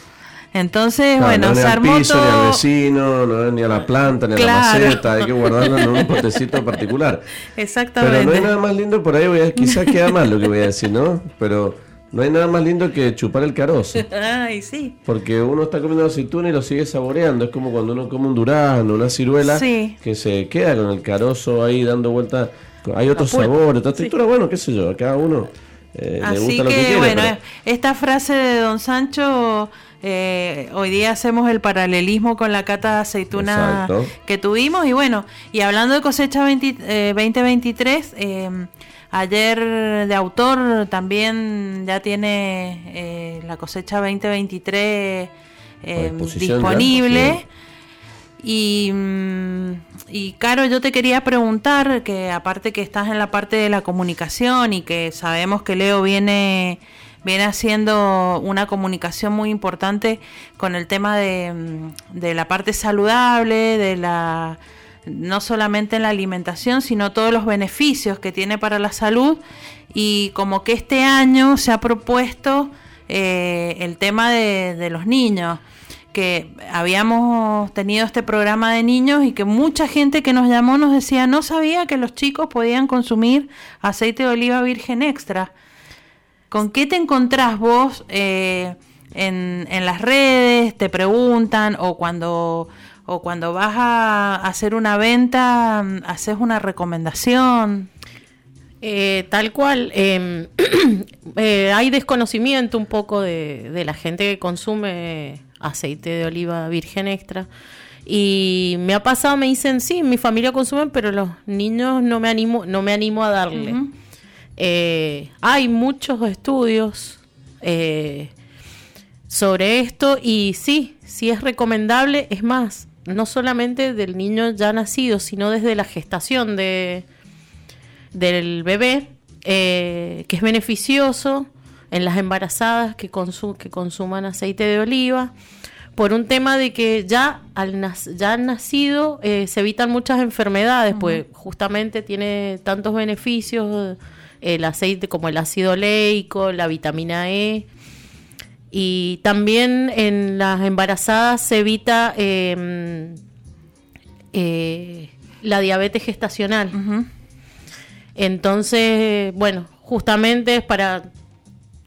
Entonces, Claro, bueno, no ni se al armó piso, ni al vecino, no, ni a la planta, ni a la maceta, hay que guardarlo en un potecito particular. Exactamente. Pero no hay nada más lindo por ahí, voy a, quizás queda mal lo que voy a decir, ¿no? Pero no hay nada más lindo que chupar el carozo. Ay, sí. Porque uno está comiendo aceituna y lo sigue saboreando. Es como cuando uno come un durazno, una ciruela, Sí. que se queda con el carozo ahí dando vueltas. Hay otros sabores, otra textura, bueno, qué sé yo, cada uno eh, le Así gusta lo que que, quiere. bueno, pero- esta frase de Don Sancho, eh, hoy día hacemos el paralelismo con la cata de aceituna Exacto. que tuvimos. Y bueno, y hablando de cosecha 20, eh, 2023, eh, ayer de autor también ya tiene eh, la cosecha 2023 eh, disposición ya, disponible. Y, mm, y Caro, yo te quería preguntar, que aparte que estás en la parte de la comunicación y que sabemos que Leo viene, viene haciendo una comunicación muy importante con el tema de, mm, de la parte saludable, de la no solamente en la alimentación, sino todos los beneficios que tiene para la salud y como que este año se ha propuesto eh, el tema de, de los niños que habíamos tenido este programa de niños y que mucha gente que nos llamó nos decía no sabía que los chicos podían consumir aceite de oliva virgen extra. ¿Con qué te encontrás vos eh, en, en, las redes? ¿Te preguntan? ¿O cuando, o cuando vas a hacer una venta, haces una recomendación? Eh, tal cual, eh, eh, hay desconocimiento un poco de, de, la gente que consume aceite de oliva virgen extra. Y me ha pasado, me dicen, sí, mi familia consume, pero los niños no me animo, no me animo a darle. Uh -huh. Eh, hay muchos estudios eh, sobre esto y sí, sí es recomendable. Es más, no solamente del niño ya nacido, sino desde la gestación de, del bebé, eh, que es beneficioso en las embarazadas que, consu que consuman aceite de oliva por un tema de que ya al ya han nacido eh, se evitan muchas enfermedades, uh -huh. pues justamente tiene tantos beneficios el aceite como el ácido oleico, la vitamina E. Y también en las embarazadas se evita eh, eh, la diabetes gestacional. Uh -huh. Entonces, bueno, justamente es para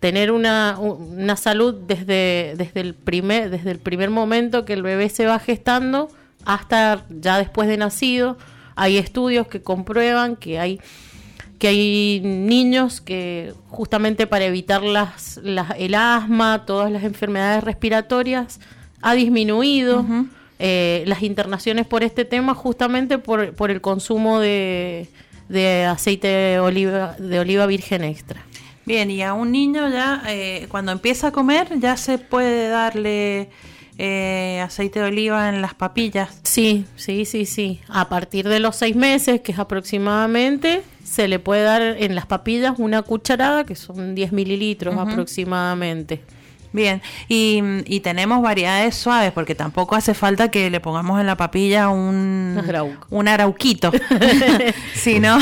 tener una, una salud desde, desde, el primer, desde el primer momento que el bebé se va gestando hasta ya después de nacido. Hay estudios que comprueban que hay que hay niños que justamente para evitar las, las, el asma, todas las enfermedades respiratorias, ha disminuido uh -huh. eh, las internaciones por este tema justamente por, por el consumo de, de aceite de oliva, de oliva virgen extra. Bien, y a un niño ya eh, cuando empieza a comer ya se puede darle eh, aceite de oliva en las papillas. Sí, sí, sí, sí. A partir de los seis meses, que es aproximadamente, se le puede dar en las papillas una cucharada, que son 10 mililitros uh -huh. aproximadamente. Bien, y, y, tenemos variedades suaves, porque tampoco hace falta que le pongamos en la papilla un, un arauquito, sino,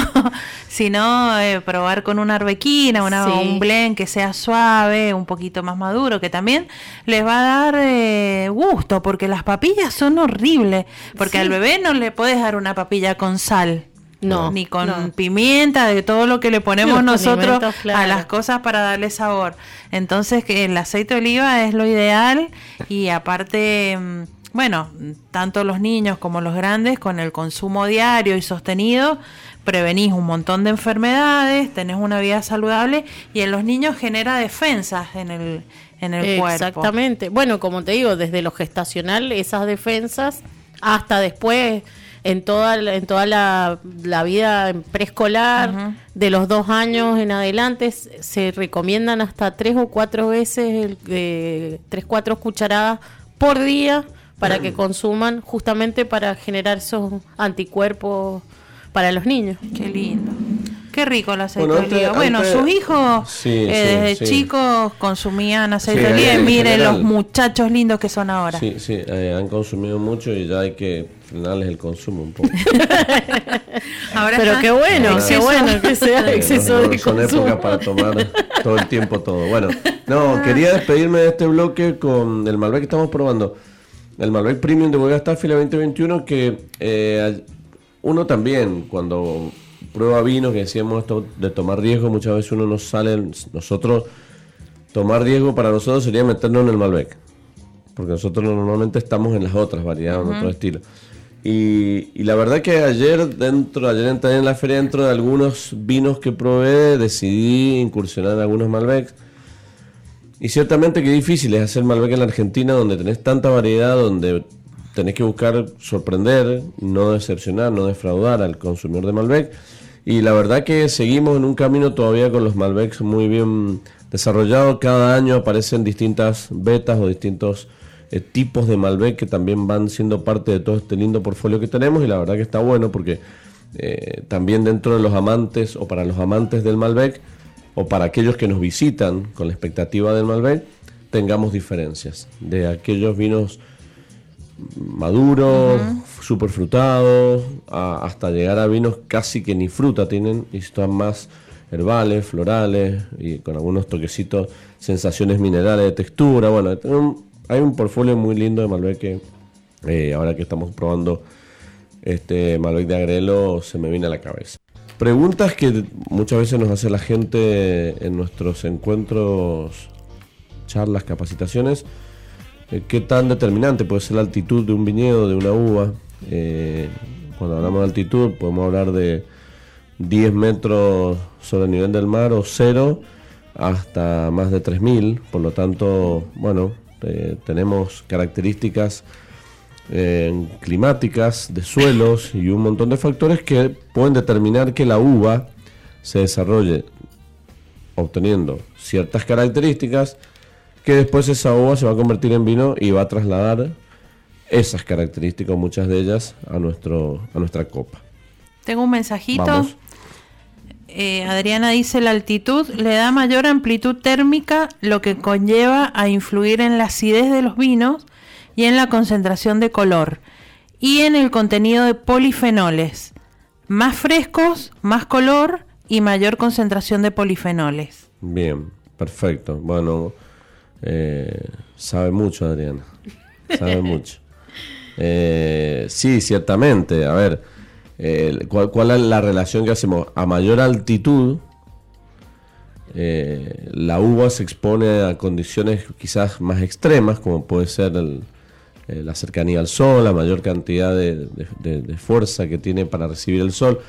sino eh, probar con una arbequina, una, sí. un blend que sea suave, un poquito más maduro, que también les va a dar eh, gusto, porque las papillas son horribles, porque sí. al bebé no le puedes dar una papilla con sal. No, ni con no. pimienta, de todo lo que le ponemos nosotros claro. a las cosas para darle sabor. Entonces, que el aceite de oliva es lo ideal y aparte, mm, bueno, tanto los niños como los grandes con el consumo diario y sostenido prevenís un montón de enfermedades, tenés una vida saludable y en los niños genera defensas en el en el Exactamente. cuerpo. Exactamente. Bueno, como te digo, desde lo gestacional esas defensas hasta después en toda, en toda la, la vida preescolar, uh -huh. de los dos años en adelante, se recomiendan hasta tres o cuatro veces, eh, tres, cuatro cucharadas por día para que consuman, justamente para generar esos anticuerpos para los niños. Qué lindo. Qué rico el aceite bueno, de oliva. Bueno, antes, sus hijos sí, eh, desde sí. chicos consumían aceite de oliva y miren general, los muchachos lindos que son ahora. Sí, sí, eh, han consumido mucho y ya hay que frenarles el consumo un poco. ahora Pero qué bueno, qué bueno que sea exceso no, no, de son consumo. épocas para tomar todo el tiempo todo. Bueno, no, quería despedirme de este bloque con el Malbec que estamos probando. El Malbec Premium de Bodega Staffila 2021 que eh, uno también cuando prueba vino, que decíamos esto de tomar riesgo, muchas veces uno nos sale, nosotros, tomar riesgo para nosotros sería meternos en el Malbec, porque nosotros normalmente estamos en las otras variedades, uh -huh. en otro estilo. Y, y, la verdad que ayer dentro, ayer entré en la feria dentro de algunos vinos que probé, decidí incursionar en algunos Malbecs. Y ciertamente que difícil es hacer Malbec en la Argentina, donde tenés tanta variedad, donde tenés que buscar sorprender, no decepcionar, no defraudar al consumidor de Malbec. Y la verdad que seguimos en un camino todavía con los Malbecs muy bien desarrollados. Cada año aparecen distintas betas o distintos eh, tipos de Malbec que también van siendo parte de todo este lindo portfolio que tenemos. Y la verdad que está bueno porque eh, también dentro de los amantes o para los amantes del Malbec o para aquellos que nos visitan con la expectativa del Malbec, tengamos diferencias de aquellos vinos maduros, super frutados, hasta llegar a vinos casi que ni fruta tienen y están más herbales, florales y con algunos toquecitos, sensaciones minerales de textura. Bueno, hay un portfolio muy lindo de Malbec que eh, ahora que estamos probando este Malbec de Agrelo se me viene a la cabeza. Preguntas que muchas veces nos hace la gente en nuestros encuentros, charlas, capacitaciones. Eh, ¿Qué tan determinante puede ser la altitud de un viñedo, de una uva? Eh, cuando hablamos de altitud podemos hablar de 10 metros sobre el nivel del mar o cero hasta más de 3.000. Por lo tanto, bueno, eh, tenemos características climáticas, de suelos y un montón de factores que pueden determinar que la uva se desarrolle obteniendo ciertas características que después esa uva se va a convertir en vino y va a trasladar esas características, muchas de ellas, a, nuestro, a nuestra copa. Tengo un mensajito. Eh, Adriana dice, la altitud le da mayor amplitud térmica, lo que conlleva a influir en la acidez de los vinos y en la concentración de color y en el contenido de polifenoles. Más frescos, más color y mayor concentración de polifenoles. Bien, perfecto. Bueno, eh, sabe mucho, Adriana. Sabe mucho. Eh, sí, ciertamente. A ver, ¿cuál, es la relación que hacemos? A mayor altitud, eh, la uva se expone a condiciones quizás más extremas, como puede ser la cercanía al sol, la mayor cantidad de, fuerza que tiene para recibir el sol.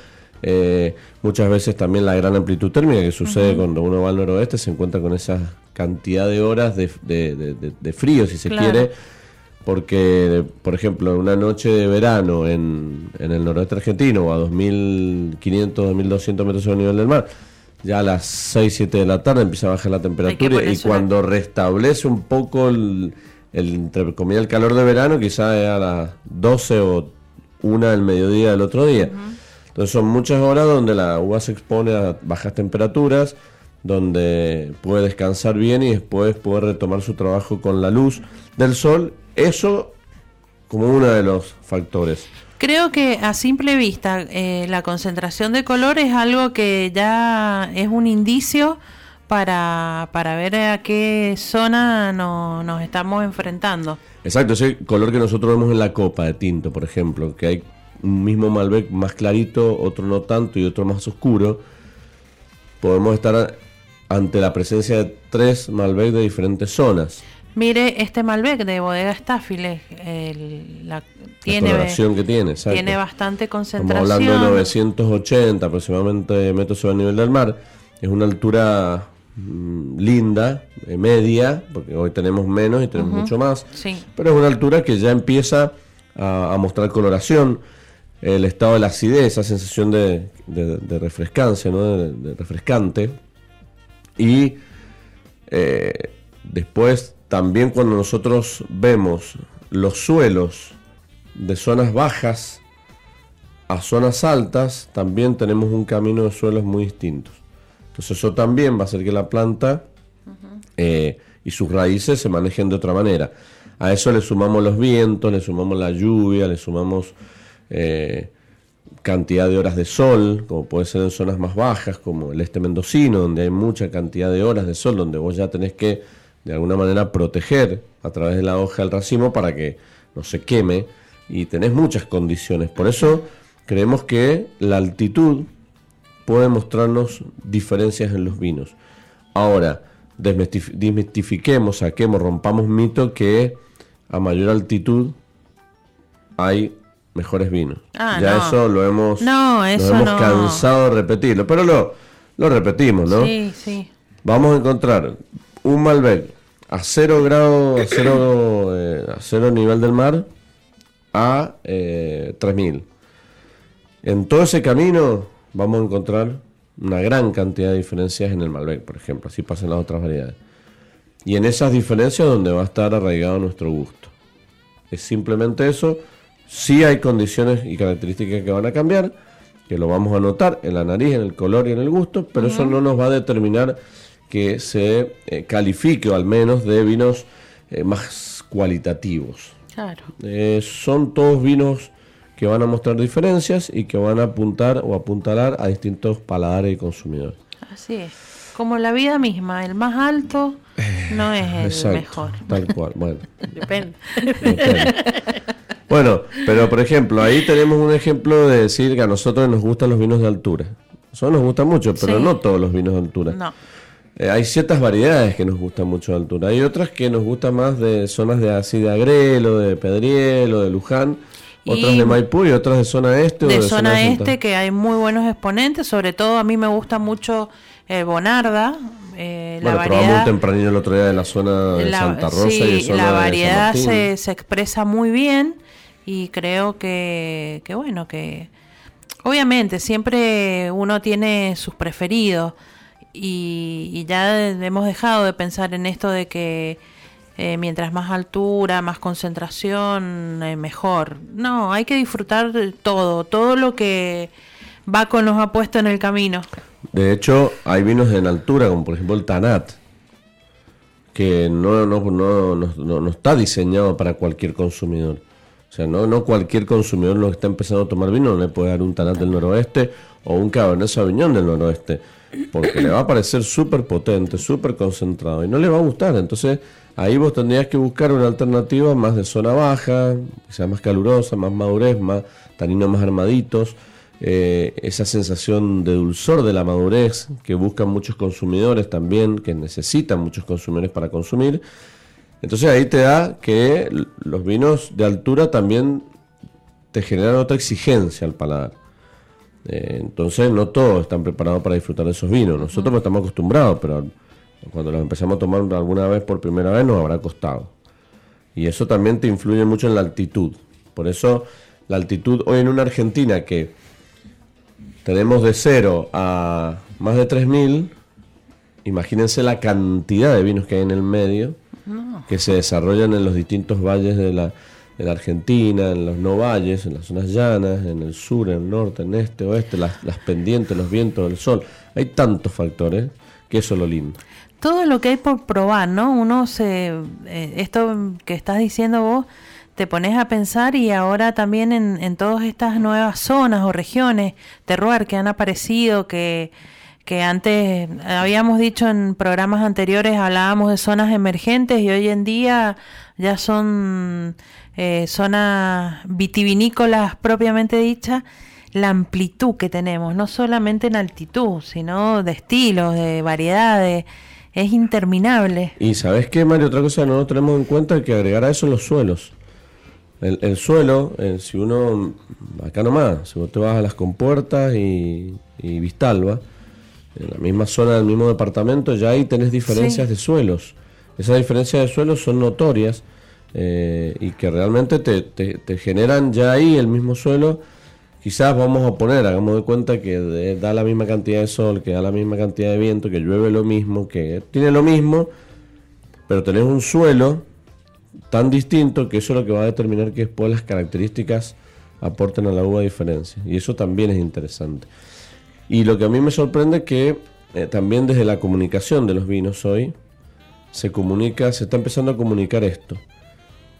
Muchas veces también la gran amplitud térmica que sucede cuando uno va al noroeste se encuentra con esas cantidad de horas de, de, frío, si se quiere, porque, por ejemplo, una noche de verano en, en el noroeste argentino o a 2.500, 2.200 metros sobre el nivel del mar, ya a las 6, 7 de la tarde empieza a bajar la temperatura y cuando restablece un poco el, el, entre comillas, el calor de verano, quizás a las 12 o 1 del mediodía del otro día. Entonces son muchas horas donde la uva se expone a bajas temperaturas, donde puede descansar bien y después puede retomar su trabajo con la luz del sol. Eso como uno de los factores. Creo que a simple vista eh, la concentración de color es algo que ya es un indicio para, para ver a qué zona nos estamos enfrentando. Exacto, ese color que nosotros vemos en la copa de tinto, por ejemplo, que hay un mismo Malbec más clarito, otro no tanto y otro más oscuro. Podemos estar ante la presencia de tres Malbec de diferentes zonas. Mire, este Malbec de bodega Staffile, la, tiene, que tiene, tiene bastante concentración. Estamos hablando de 980 aproximadamente metros sobre el nivel del mar. Es una altura mm, linda, eh, media, porque hoy tenemos menos y tenemos mucho más. Pero es una altura que ya empieza a, mostrar coloración, el estado de la acidez, esa sensación de, de, refrescancia, ¿no? de refrescante y eh, después también cuando nosotros vemos los suelos de zonas bajas a zonas altas, también tenemos un camino de suelos muy distintos. Entonces eso también va a hacer que la planta eh, y sus raíces se manejen de otra manera. A eso le sumamos los vientos, le sumamos la lluvia, le sumamos eh, cantidad de horas de sol, como puede ser en zonas más bajas, como el este mendocino, donde hay mucha cantidad de horas de sol, donde vos ya tenés que de alguna manera proteger a través de la hoja del racimo para que no se queme y tenés muchas condiciones. Por eso creemos que la altitud puede mostrarnos diferencias en los vinos. Ahora, desmistifiquemos, saquemos, rompamos mito que a mayor altitud hay mejores vinos. Ah, ya eso lo hemos, hemos cansado de repetirlo, pero lo, lo repetimos, ¿no? Sí, sí. Vamos a encontrar un Malbec a cero grado, a cero, eh, a cero nivel del mar, a eh, 3000. En todo ese camino vamos a encontrar una gran cantidad de diferencias en el Malbec, por ejemplo, así pasan las otras variedades. Y en esas diferencias donde va a estar arraigado nuestro gusto. Es simplemente eso Sí hay condiciones y características que van a cambiar, que lo vamos a notar en la nariz, en el color y en el gusto, pero eso no nos va a determinar que se eh, califique o al menos de vinos eh, más cualitativos. Claro. Eh, son todos vinos que van a mostrar diferencias y que van a apuntar o apuntalar a distintos paladares y consumidores. Así es. Como la vida misma, el más alto no es el Exacto, mejor. Tal cual. Bueno, Depende. depende. Bueno, pero por ejemplo, ahí tenemos un ejemplo de decir que a nosotros nos gustan los vinos de altura. Eso nos gusta mucho, pero Sí. no todos los vinos de altura. No. Eh, hay ciertas variedades que nos gustan mucho de altura. Hay otras que nos gustan más de zonas de así de Agrelo, de Pedriel o de Luján. Otras Y de Maipú y otras de zona este o de de zona este que hay muy buenos exponentes, sobre todo a mí me gusta mucho el Bonarda, eh, la Bueno, probamos un variedad, tempranillo el otro día de la zona de la- Santa Rosa sí, y de zona la de San variedad se expresa muy bien y creo que, que bueno, que obviamente siempre uno tiene sus preferidos y, ya hemos dejado de pensar en esto de que eh, mientras más altura, más concentración, eh, mejor. No, hay que disfrutar todo, todo lo que Baco nos ha puesto en el camino. De hecho, hay vinos en altura, como por ejemplo el Tanat, que no, no, no, no- no está diseñado para cualquier consumidor. O sea, no, no cualquier consumidor lo que está empezando a tomar vino no le puede dar un Tanat del noroeste o un Cabernet Sauvignon del noroeste, porque le va a parecer súper potente, súper concentrado y no le va a gustar. Entonces, ahí vos tendrías que buscar una alternativa más de zona baja, que sea más calurosa, más madurez, más taninos más armaditos eh, esa sensación de dulzor de la madurez que buscan muchos consumidores también, que necesitan muchos consumidores para consumir. Entonces ahí te da que los vinos de altura también te generan otra exigencia al paladar. Eh, entonces no todos están preparados para disfrutar de esos vinos. Nosotros no estamos acostumbrados, pero cuando los empezamos a tomar alguna vez por primera vez nos habrá costado. Y eso también te influye mucho en la altitud. Por eso la altitud hoy en una Argentina que tenemos de 0 a más de 3.000, imagínense la cantidad de vinos que hay en el medio, que se desarrollan en los distintos valles de la, de la Argentina, en los no valles, en las zonas llanas, en el sur, en el norte, en este, oeste, las, las pendientes, los vientos, el sol. Hay tantos factores que eso es lo lindo. todo lo que hay por probar, ¿no? Uno se, eh, esto que estás diciendo vos, te pones a pensar y ahora también en, en todas estas nuevas zonas o regiones, terroir que han aparecido, que, que antes habíamos dicho en programas anteriores, hablábamos de zonas emergentes y hoy en día ya son eh, zonas vitivinícolas propiamente dichas la amplitud que tenemos, no solamente en altitud, sino de estilos, de variedades, es interminable. Y sabes qué, Mario, otra cosa que no tenemos en cuenta que agregar a eso los suelos. El, el suelo, eh, si uno, acá nomás, si vos te vas a las compuertas y, y Vistalba, en la misma zona del mismo departamento, ya ahí tenés diferencias Sí. de suelos. Esas diferencias de suelos son notorias eh, y que realmente te, te- te generan ya ahí el mismo suelo. Quizás vamos a poner, hagamos de cuenta que de- da la misma cantidad de sol, que da la misma cantidad de viento, que llueve lo mismo, que tiene lo mismo, pero tenés un suelo tan distinto que eso es lo que va a determinar que después las características aporten a la uva diferencia. Y eso también es interesante. Y lo que a mí me sorprende es que eh, también desde la comunicación de los vinos hoy se comunica, se está empezando a comunicar esto.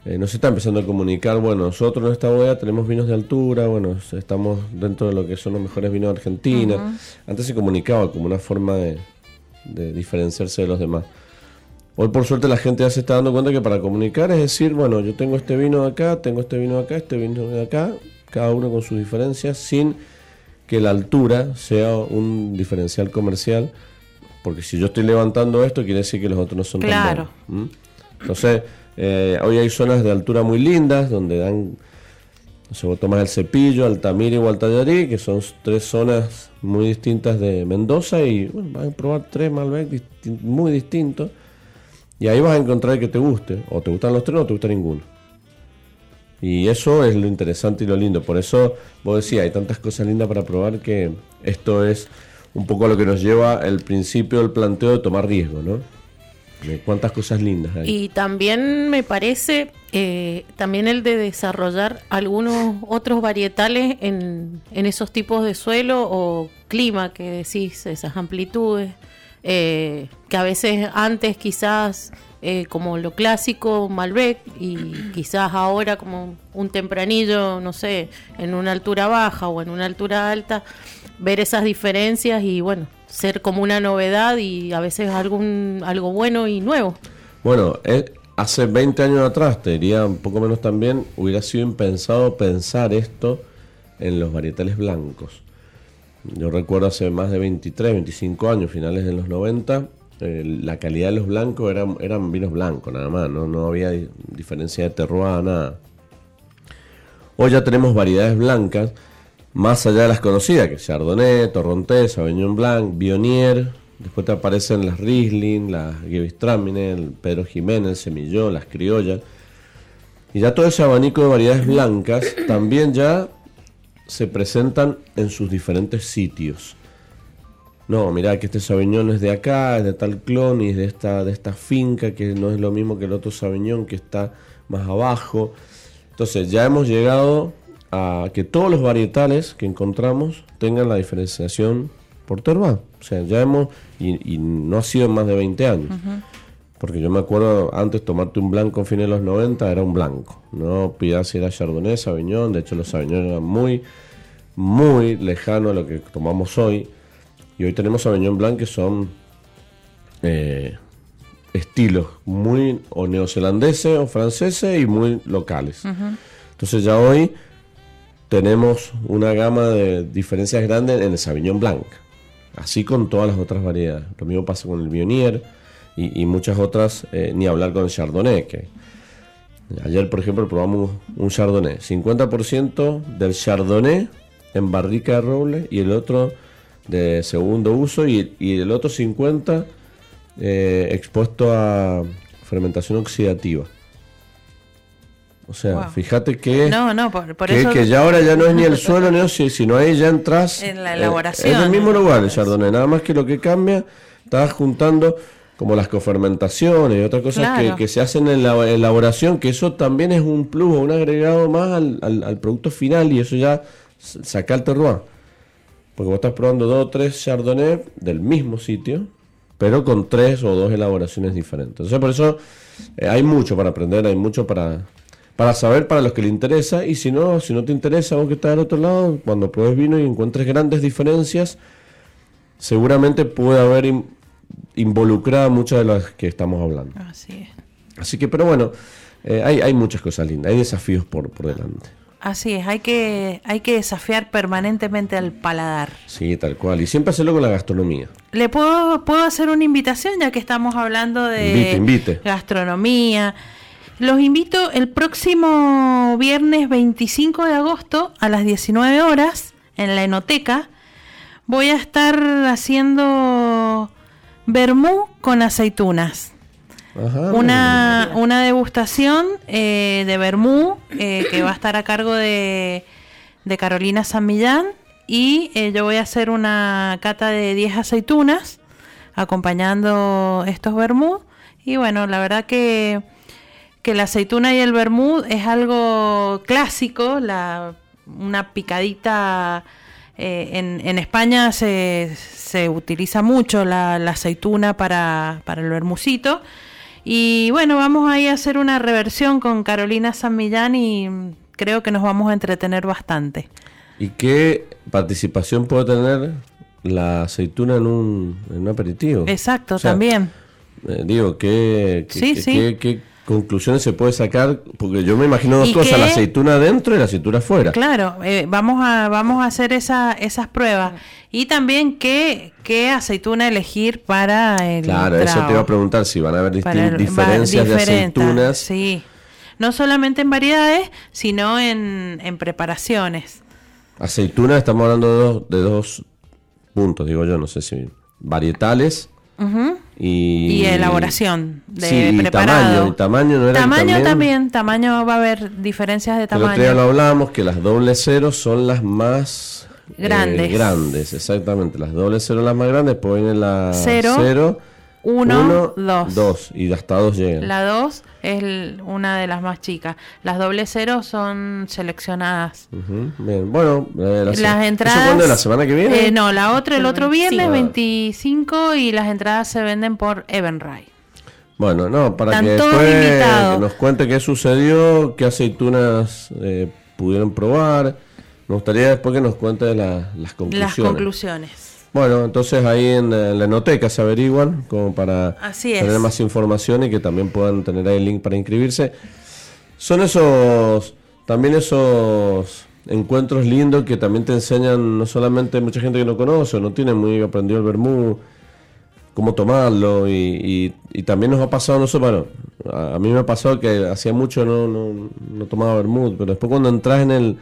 Eh, no se está empezando a comunicar, bueno, nosotros en esta bodega tenemos vinos de altura, bueno, estamos dentro de lo que son los mejores vinos de Argentina. Antes se comunicaba como una forma de, de diferenciarse de los demás. Hoy por suerte la gente ya se está dando cuenta que para comunicar es decir, bueno, yo tengo este vino de acá, tengo este vino de acá, este vino de acá, cada uno con sus diferencias, sin que la altura sea un diferencial comercial, porque si yo estoy levantando esto quiere decir que los otros no son Claro. tan buenos. Entonces, eh, hoy hay zonas de altura muy lindas donde dan, no sé, vos tomás el Cepillo, Altamira y Gualtallarí, que son tres zonas muy distintas de Mendoza y bueno, vas a probar tres Malbec disti- muy distintos y ahí vas a encontrar el que te guste, o te gustan los tres o no te gusta ninguno. Y eso es lo interesante y lo lindo. Por eso vos decías, hay tantas cosas lindas para probar que esto es un poco lo que nos lleva el principio del planteo de tomar riesgo, ¿no? Cuántas cosas lindas hay. Y también me parece eh, también el de desarrollar algunos otros varietales en, en esos tipos de suelo o clima que decís, esas amplitudes, eh, que a veces antes quizás eh, como lo clásico Malbec y quizás ahora como un tempranillo, no sé, en una altura baja o en una altura alta, ver esas diferencias y bueno, ser como una novedad y a veces algún algo bueno y nuevo. Bueno, eh, hace 20 años atrás, te diría un poco menos también, hubiera sido impensado pensar esto en los varietales blancos. Yo recuerdo hace más de 23, 25 años, finales de los 90, la calidad de los blancos eran, eran vinos blancos nada más, no, no había di- diferencia de terroir, nada. Hoy ya tenemos variedades blancas, más allá de las conocidas, que Chardonnay, Torrontés, Sauvignon Blanc, Bionier, después te aparecen las Riesling, las Gewürztraminer, el Pedro Jiménez, Semillón, las Criollas. Y ya todo ese abanico de variedades blancas también ya se presentan en sus diferentes sitios. No, mirá que este Sauvignon es de acá, es de tal clon y es de esta, de esta finca que no es lo mismo que el otro Sauvignon que está más abajo. Entonces ya hemos llegado a que todos los varietales que encontramos tengan la diferenciación por terroir. O sea, ya hemos, y, y no ha sido en más de 20 años. Porque yo me acuerdo antes tomarte un blanco en fines de los 90 era un blanco. No pidas si era Chardonnay, Sauvignon. De hecho, los Sauvignon eran muy, muy lejanos a lo que tomamos hoy. Y hoy tenemos Sauvignon Blanc que son eh, estilos muy o neozelandeses o franceses y muy locales. Entonces ya hoy tenemos una gama de diferencias grandes en el Sauvignon Blanc. Así con todas las otras variedades. Lo mismo pasa con el Bionier y, y muchas otras, eh, ni hablar con el Chardonnay. Que ayer, por ejemplo, probamos un Chardonnay. 50% del Chardonnay en barrica de roble y el otro de segundo uso y, y el otro 50% eh, expuesto a fermentación oxidativa. O sea, Wow. fíjate que, No, no, por, por que, eso. que ya ahora ya no es ni el suelo ni si- sino ahí ya entras En la eh, es el mismo lugar el Chardonnay, nada más que lo que cambia, estás juntando como las cofermentaciones y otras cosas Claro. que, que se hacen en la elaboración, que eso también es un plus un agregado más al, al- al producto final y eso ya saca el terroir. Porque vos estás probando dos o tres Chardonnay del mismo sitio, pero con tres o dos elaboraciones diferentes. Entonces, por eso eh, hay mucho para aprender, hay mucho para, para saber para los que le interesa. Y si no, si no te interesa, vos que estás del otro lado, cuando pruebes vino y encuentres grandes diferencias, seguramente puede haber in- involucrada muchas de las que estamos hablando. Así es. Así que, pero bueno, eh, hay, hay muchas cosas lindas, hay desafíos por, por delante. Así es, hay que, hay que desafiar permanentemente al paladar. Sí, tal cual. Y siempre hacerlo con la gastronomía. ¿Le puedo, puedo hacer una invitación ya que estamos hablando de Invite, invite. gastronomía? Los invito el próximo viernes 25 de agosto a las 19 horas en la Enoteca. Voy a estar haciendo vermú con aceitunas. Una, una degustación eh, de vermú eh, que va a estar a cargo de, de Carolina San Millán y eh, yo voy a hacer una cata de 10 aceitunas acompañando estos vermú y bueno, la verdad que, que la aceituna y el vermú es algo clásico, la, una picadita en, en España se, se utiliza mucho la, la aceituna para, para el vermucito. Y bueno, vamos ahí a hacer una reversión con Carolina San Millán y mm, creo que nos vamos a entretener bastante. ¿Y qué participación puede tener la aceituna en un, en un aperitivo? Exacto, O sea, también. Eh, digo, ¿qué, qué, Sí, qué- sí. qué conclusiones se puede sacar? Porque yo me imagino dos ¿Y cosas, qué? la aceituna adentro y la aceituna afuera. Claro, eh, vamos, a, vamos a hacer esa, esas pruebas. Y también qué, qué aceituna elegir para el Claro, eso te iba a preguntar si van a haber el- diferencias va- de aceitunas. Sí. No solamente en variedades, sino en, en preparaciones. Aceitunas, estamos hablando de dos, de dos puntos, digo yo, no sé si varietales Ujú. y... Y elaboración de Sí, y preparado. tamaño, y tamaño no era Tamaño también- también, tamaño va a haber diferencias de El otro día lo tamaño. hablábamos que las doble cero son las más eh, Grandes. grandes, exactamente. Las doble cero las más grandes, viene la Cero. cero, 1, 2. 2 y hasta 2 llegan. La 2 es el- una de las más chicas. Las doble cero son seleccionadas. Ujú, Bien, bueno, eh, Las ¿eso entradas. cuándo? ¿La semana que viene? Eh, no, la otra el otro viernes, Ah. 25, y las entradas se venden por Eventbrite. Bueno, no, para Están que después invitados. nos cuente qué sucedió, qué aceitunas eh, pudieron probar. Me gustaría después que nos cuente la- las Las conclusiones. Bueno, entonces ahí en, la enoteca se averiguan como para tener más información y que también puedan tener ahí el link para inscribirse. Son esos, también esos encuentros lindos que también te enseñan no solamente mucha gente que no conoce o no tiene muy aprendido el vermú, cómo tomarlo y, y- y también nos ha pasado, no sé, bueno, a, a mí me ha pasado que hacía mucho no, no, no tomaba vermut, pero después cuando entras en el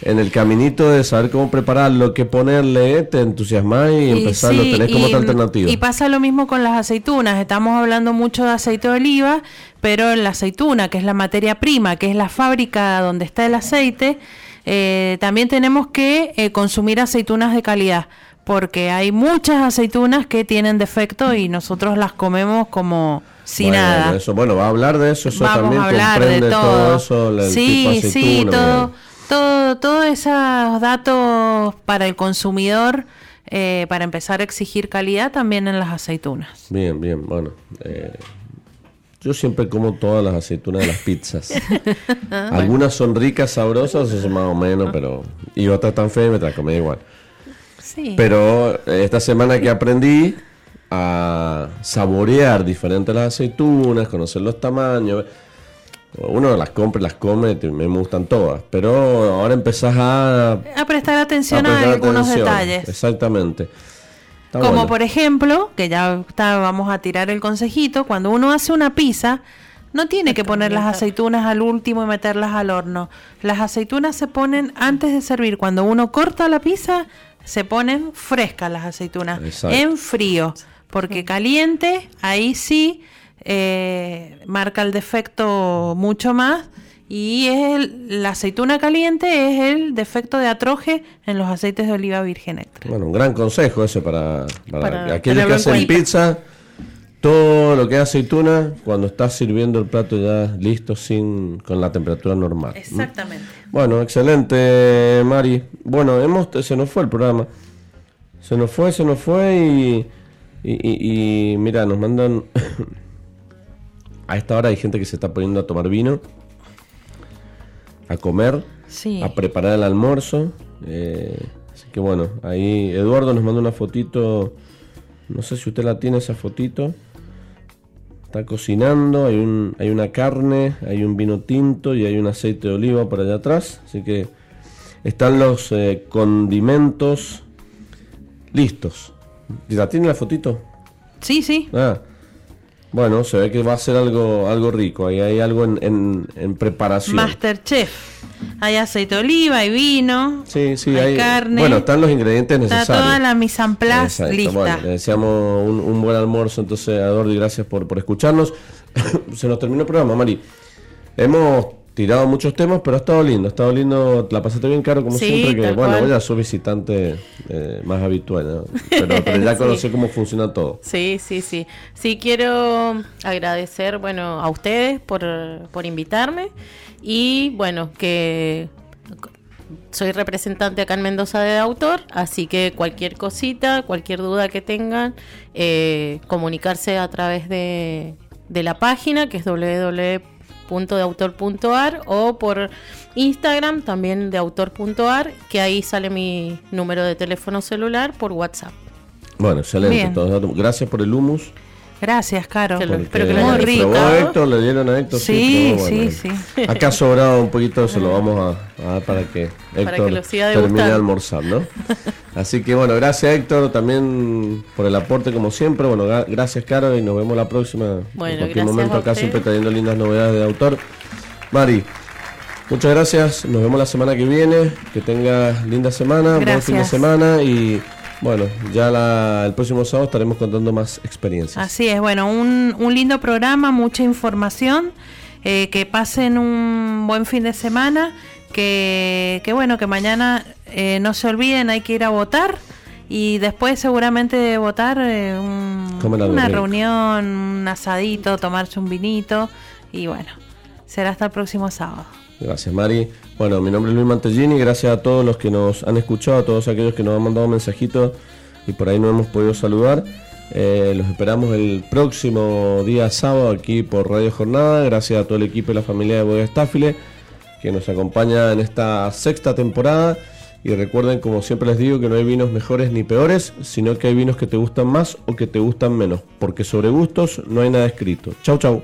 en el caminito de saber cómo prepararlo, qué ponerle, te entusiasmas y, empezar, lo sí, tenés como y- otra alternativa. Y pasa lo mismo con las aceitunas. Estamos hablando mucho de aceite de oliva, pero la aceituna, que es la materia prima, que es la fábrica donde está el aceite, eh, también tenemos que eh, consumir aceitunas de calidad, porque hay muchas aceitunas que tienen defecto y nosotros las comemos como si Bueno, nada. Eso, bueno, va a hablar de eso, eso Vamos también a hablar comprende de todo. todo eso, el sí, tipo sí, todo, bien. Todo, todos esos datos para el consumidor, eh, para empezar a exigir calidad también en las aceitunas. Bien, bien, bueno. eh, yo siempre como todas las aceitunas de las pizzas. Algunas son ricas, sabrosas, eso más o menos, pero... Y otras tan feas me las comí igual. Sí. Pero esta semana que aprendí a saborear diferentes las aceitunas, conocer los tamaños. Uno las compra y las come, me gustan todas. Pero ahora empezás a, a prestar atención a, prestar algunos atención. detalles. Exactamente. Está Como bueno. por ejemplo, que ya está, vamos a tirar el consejito, cuando uno hace una pizza, no tiene que poner las aceitunas al último y meterlas al horno. Las aceitunas se ponen antes de servir. Cuando uno corta la pizza, se ponen frescas las aceitunas, Exacto. en frío. Porque caliente, ahí sí eh, marca el defecto mucho más. Y es el- la aceituna caliente es el defecto de atroje en los aceites de oliva virgen extra. Bueno, un gran consejo ese para, para, Para aquellos que en hacen cuenta. pizza. Todo lo que es aceituna, cuando estás sirviendo el plato ya listo sin con la temperatura normal. Exactamente. Bueno, excelente, Mari. Bueno, hemos se nos fue el programa. Se nos fue, se nos fue y, y, y- y mira, nos mandan... a esta hora hay gente que se está poniendo a tomar vino, a comer, Sí. a preparar el almuerzo. eh, así que bueno, ahí Eduardo nos manda una fotito. No sé si usted la tiene esa fotito. Está cocinando, hay, un, hay una carne, hay un vino tinto y hay un aceite de oliva por allá atrás. Así que están los eh, condimentos listos. ¿Y ¿La tiene la fotito? Sí, sí. Ah, bueno, se ve que va a ser algo, algo rico. Ahí hay algo en, en, en preparación. Masterchef. Hay aceite de oliva, hay vino, Sí, sí, hay hay. carne. Bueno, están los ingredientes Está necesarios. toda la mise en place Exacto. lista. Bueno, le deseamos un, un buen almuerzo entonces a Dordi, gracias por, por escucharnos. Se nos terminó el programa, Mari. Hemos tirado muchos temas, pero ha estado lindo, ha estado lindo, la pasaste bien caro como Sí, siempre, que bueno, cual. vos ya sos visitante eh, más habitual, ¿no? pero, pero ya Sí. conocí cómo funciona todo. Sí, sí, sí. Sí, quiero agradecer, bueno, a ustedes por, por invitarme y, bueno, que soy representante acá en Mendoza de autor, así que cualquier cosita, cualquier duda que tengan, eh, comunicarse a través de, de la página que es www.deautor.ar o por Instagram también de autor.ar, que ahí sale mi número de teléfono celular por WhatsApp. Bueno, excelente. Todos. Gracias por el humus. Gracias, Caro. Porque espero que lo hayan probó. Héctor, le dieron a Héctor. Sí, sí, bueno. sí. Acá ha sobrado un poquito, se lo vamos a, a dar para que Héctor que lo siga termine de almorzar, ¿no? Así que bueno, gracias Héctor también por el aporte como siempre. Bueno, gra- gracias Caro y nos vemos la próxima. en Bueno, cualquier gracias momento acá siempre trayendo lindas novedades de autor. Mari, muchas gracias. Nos vemos la semana que viene. Que tengas linda semana, buen fin de Gracias. semana y bueno, ya la- el próximo sábado estaremos contando más experiencias. Así es, bueno, un, un lindo programa, mucha información. eh, que pasen un buen fin de semana. Que, que bueno, que mañana eh, no se olviden, hay que ir a votar. Y después seguramente votar eh, un- una rico. reunión, un asadito, tomarse un vinito y bueno, será hasta el próximo sábado. Gracias, Mari. Bueno, mi nombre es Luis Mantellini. Gracias a todos los que nos han escuchado, a todos aquellos que nos han mandado mensajitos y por ahí no hemos podido saludar. Eh, los esperamos el próximo día sábado aquí por Radio Jornada. Gracias a todo el equipo y la familia de Bodega Estáfile que nos acompaña en esta sexta temporada. Y recuerden, como siempre les digo, que no hay vinos mejores ni peores, sino que hay vinos que te gustan más o que te gustan menos. Porque sobre gustos no hay nada escrito. Chau, chau.